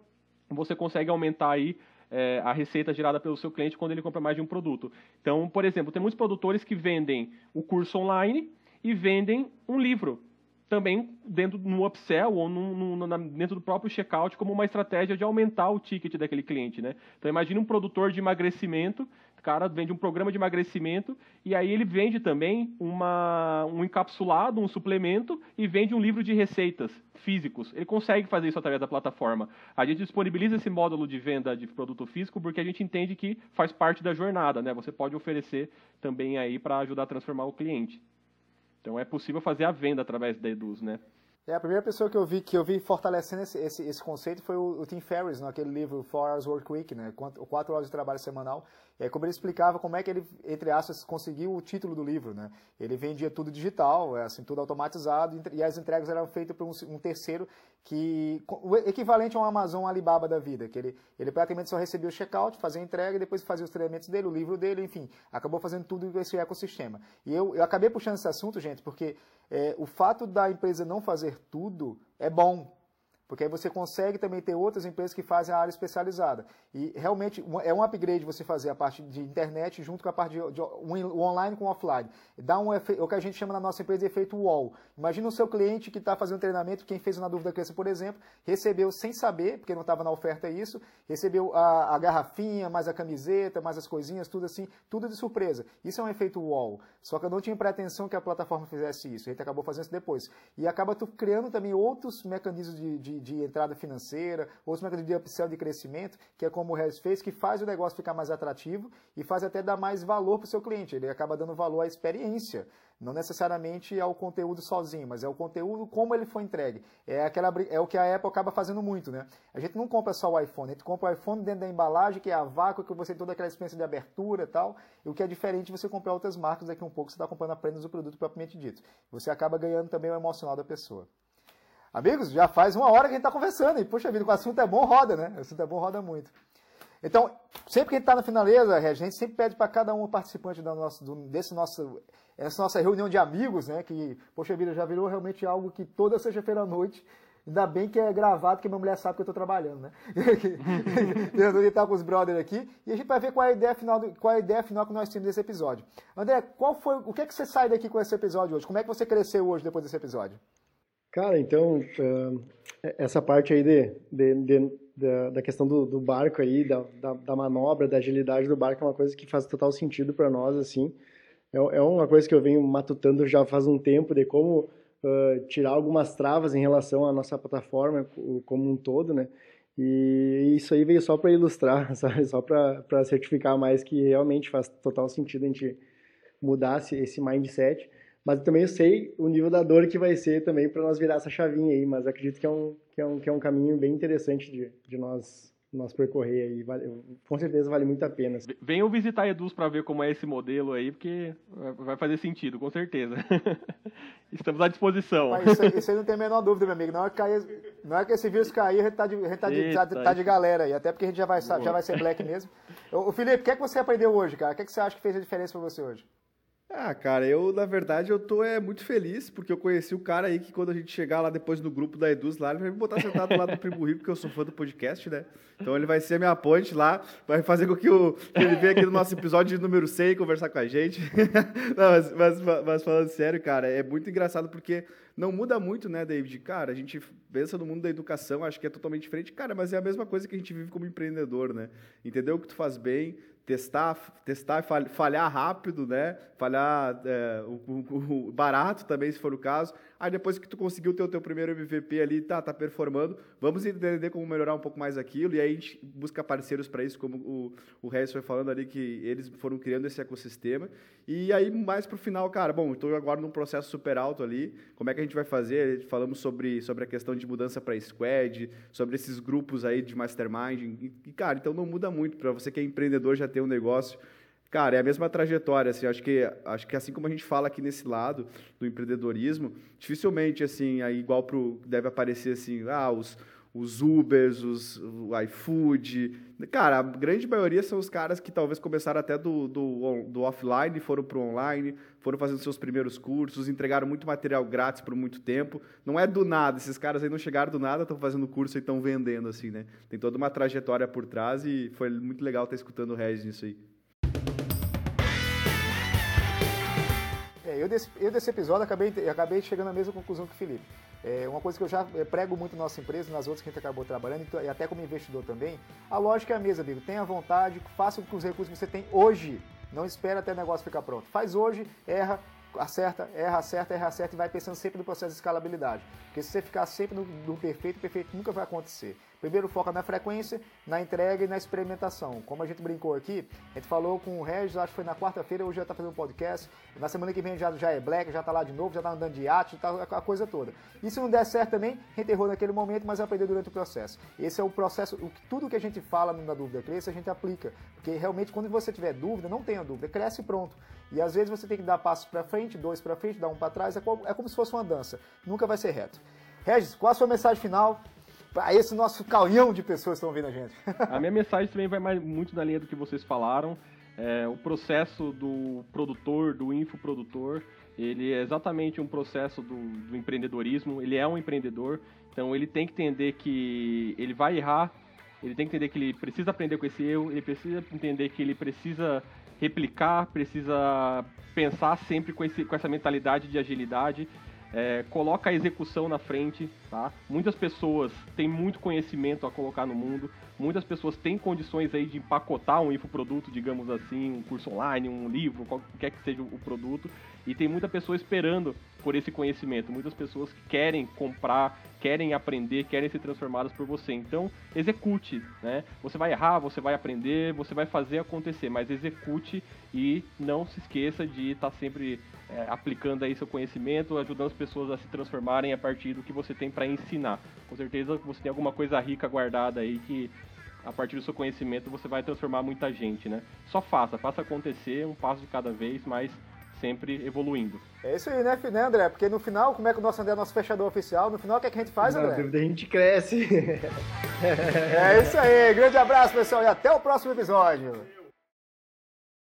você consegue aumentar aí é, a receita gerada pelo seu cliente quando ele compra mais de um produto. Então, por exemplo, tem muitos produtores que vendem o curso online e vendem um livro também dentro no upsell ou no, no, dentro do próprio checkout como uma estratégia de aumentar o ticket daquele cliente, né? Então imagine um produtor de emagrecimento, cara vende um programa de emagrecimento e aí ele vende também uma, um encapsulado, um suplemento e vende um livro de receitas físicos. Ele consegue fazer isso através da plataforma. A gente disponibiliza esse módulo de venda de produto físico porque a gente entende que faz parte da jornada, né? Você pode oferecer também aí para ajudar a transformar o cliente. Então é possível fazer a venda através da Eduz, né? É, a primeira pessoa que eu vi que eu vi fortalecendo esse, esse, esse conceito foi o, o, Tim Ferriss, naquele livro Four Hours Work Week, né? Quatro horas de trabalho semanal. Aí, como ele explicava como é que ele, entre aspas, conseguiu o título do livro, né? Ele vendia tudo digital, é, assim, tudo automatizado, e as entregas eram feitas por um, terceiro que o equivalente a um Amazon Alibaba da vida, que ele, ele praticamente só recebia o checkout, fazia a entrega depois fazia os treinamentos dele, o livro dele, enfim, acabou fazendo tudo esse ecossistema. E eu, eu acabei puxando esse assunto, gente, porque é, o fato da empresa não fazer tudo é bom, porque aí você consegue também ter outras empresas que fazem a área especializada. E realmente é um upgrade você fazer a parte de internet junto com a parte de, de o online com o offline. Dá um é o que a gente chama na nossa empresa de efeito wall. Imagina o seu cliente que está fazendo treinamento, quem fez na dúvida criança, por exemplo, recebeu sem saber, porque não estava na oferta isso, recebeu a, a, garrafinha, mais a camiseta, mais as coisinhas, tudo assim, tudo de surpresa. Isso é um efeito wall. Só que eu não tinha pretensão que a plataforma fizesse isso. A gente acabou fazendo isso depois. E acaba tu criando também outros mecanismos de, de de entrada financeira, outros mecanismos de upsell de crescimento, que é como o Regis fez, que faz o negócio ficar mais atrativo e faz até dar mais valor para o seu cliente. Ele acaba dando valor à experiência, não necessariamente ao conteúdo sozinho, mas é o conteúdo como ele foi entregue. É, aquela, é o que a Apple acaba fazendo muito, né? A gente não compra só o iPhone, a gente compra o iPhone dentro da embalagem, que é a vácuo, que você tem toda aquela experiência de abertura e tal, e o que é diferente você comprar outras marcas, daqui um pouco você está comprando apenas o produto propriamente dito. Você acaba ganhando também o emocional da pessoa. Amigos, já faz uma hora que a gente está conversando, e puxa vida, o assunto é bom, roda, né? O assunto é bom, roda muito. Então, sempre que a gente está na finaleza, a gente sempre pede para cada um participante nossa, do, desse nosso, essa nossa reunião de amigos, né? Que, poxa vida, já virou realmente algo que toda sexta-feira à noite, ainda bem que é gravado, que minha mulher sabe que eu estou trabalhando, né? (laughs) Eu estar com os brothers aqui, e a gente vai ver qual é a ideia final, qual é a ideia final que nós temos desse episódio. André, qual foi, o que é que você sai daqui com esse episódio hoje? Como é que você cresceu hoje depois desse episódio? Cara, então, uh, essa parte aí de, de, de, de da questão do, do, barco aí, da, da, da, manobra, da agilidade do barco, é uma coisa que faz total sentido para nós, assim. É, é, uma coisa que eu venho matutando já faz um tempo, de como uh, tirar algumas travas em relação à nossa plataforma como um todo, né? E isso aí veio só para ilustrar, (laughs) sabe? Só para certificar mais que realmente faz total sentido a gente mudar esse mindset. Mas também eu sei o nível da dor que vai ser também para nós virar essa chavinha aí, mas acredito que é um, que é um, que é um caminho bem interessante de, de nós, nós percorrer aí. Vale, com certeza vale muito a pena. Venham visitar a Eduz para ver como é esse modelo aí, porque vai fazer sentido, com certeza. (laughs) Estamos à disposição. Mas isso, isso aí não tem a menor dúvida, meu amigo. Não é que, cair, não é que esse vírus cair, a gente tá de, a gente tá de, Eita, tá, tá de galera aí. Até porque a gente já vai, já vai ser black mesmo. O Felipe, o que, é que você aprendeu hoje, cara? O que, é que você acha que fez a diferença para você hoje? Ah, cara, eu, na verdade, eu tô é, muito feliz, porque eu conheci o cara aí que quando a gente chegar lá depois no grupo da Eduz lá, ele vai me botar sentado lá do Primo Rico, porque eu sou fã do podcast, né? Então ele vai ser a minha ponte lá, vai fazer com que, o, que ele venha aqui no nosso episódio número 100 conversar com a gente. (laughs) Não, mas, mas, mas, falando sério, cara, é muito engraçado porque não muda muito, né, David? Cara, a gente pensa no mundo da educação, acho que é totalmente diferente, cara, mas é a mesma coisa que a gente vive como empreendedor, né? Entender o que tu faz bem, testar, testar e falhar rápido, né? Falhar é, o, o, o, barato também, se for o caso. Aí depois que tu conseguiu ter o teu primeiro MVP ali, tá, tá performando, vamos entender como melhorar um pouco mais aquilo. E aí a gente busca parceiros para isso, como o, o Regis foi falando ali, que eles foram criando esse ecossistema. E aí, mais pro final, cara, bom, estou agora num processo super alto ali. Como é que a gente vai fazer? Falamos sobre, sobre a questão de mudança para squad, sobre esses grupos aí de mastermind. E, cara, então não muda muito. Para você que é empreendedor já ter um negócio Cara, é a mesma trajetória, assim, acho que, acho que assim como a gente fala aqui nesse lado do empreendedorismo, dificilmente, assim, aí igual pro, deve aparecer, assim, ah, os, os Ubers, os, o iFood. Cara, a grande maioria são os caras que talvez começaram até do, do, do offline, foram para o online, foram fazendo seus primeiros cursos, entregaram muito material grátis por muito tempo. Não é do nada, esses caras aí não chegaram do nada, estão fazendo curso e estão vendendo, assim, né? Tem toda uma trajetória por trás e foi muito legal estar escutando o Regis nisso aí. Eu, desse, eu desse episódio acabei, acabei chegando à mesma conclusão que o Felipe. É uma coisa que eu já é, prego muito na nossa empresa, nas outras que a gente acabou trabalhando, e até como investidor também, a lógica é a mesma, amigo. Tenha vontade, faça com os recursos que você tem hoje. Não espera até o negócio ficar pronto. Faz hoje, erra, acerta, erra, acerta, erra, acerta e vai pensando sempre no processo de escalabilidade. Porque se você ficar sempre no, no perfeito, o perfeito nunca vai acontecer. Primeiro foca na frequência, na entrega e na experimentação. Como a gente brincou aqui, a gente falou com o Regis, acho que foi na quarta-feira, hoje já está fazendo um podcast. Na semana que vem já, já é black, já está lá de novo, já está andando de iate, tá a coisa toda. E se não der certo também, a gente errou naquele momento, mas aprendeu durante o processo. Esse é o processo, o, tudo que a gente fala na dúvida cresce, a gente aplica. Porque realmente, quando você tiver dúvida, não tenha dúvida, cresce pronto. E às vezes você tem que dar passos para frente, dois para frente, dar um para trás, é como, é como se fosse uma dança. Nunca vai ser reto. Regis, qual a sua mensagem final para esse nosso calhão de pessoas que estão ouvindo a gente? a minha mensagem também vai mais, muito na linha do que vocês falaram. É, o processo do produtor, do infoprodutor, ele é exatamente um processo do, do empreendedorismo. Ele é um empreendedor, então ele tem que entender que ele vai errar, ele tem que entender que ele precisa aprender com esse erro, ele precisa entender que ele precisa replicar, precisa pensar sempre com, esse, com essa mentalidade de agilidade. É, coloca a execução na frente, tá? Muitas pessoas têm muito conhecimento a colocar no mundo, muitas pessoas têm condições aí de empacotar um infoproduto, digamos assim, um curso online, um livro, qualquer que seja o produto, e tem muita pessoa esperando por esse conhecimento, muitas pessoas que querem comprar, querem aprender, querem ser transformadas por você. Então, execute, né? Você vai errar, você vai aprender, você vai fazer acontecer, mas execute e não se esqueça de estar sempre é, aplicando aí seu conhecimento, ajudando as pessoas a se transformarem a partir do que você tem para ensinar. Com certeza você tem alguma coisa rica guardada aí que a partir do seu conhecimento você vai transformar muita gente, né? Só faça, faça acontecer, um passo de cada vez, mas sempre evoluindo. É isso aí, né, né, André? Porque no final, como é que o nosso André é nosso fechador oficial? No final, o que, é que a gente faz, André? Na dúvida, a gente cresce. (laughs) é isso aí. Grande abraço, pessoal, e até o próximo episódio.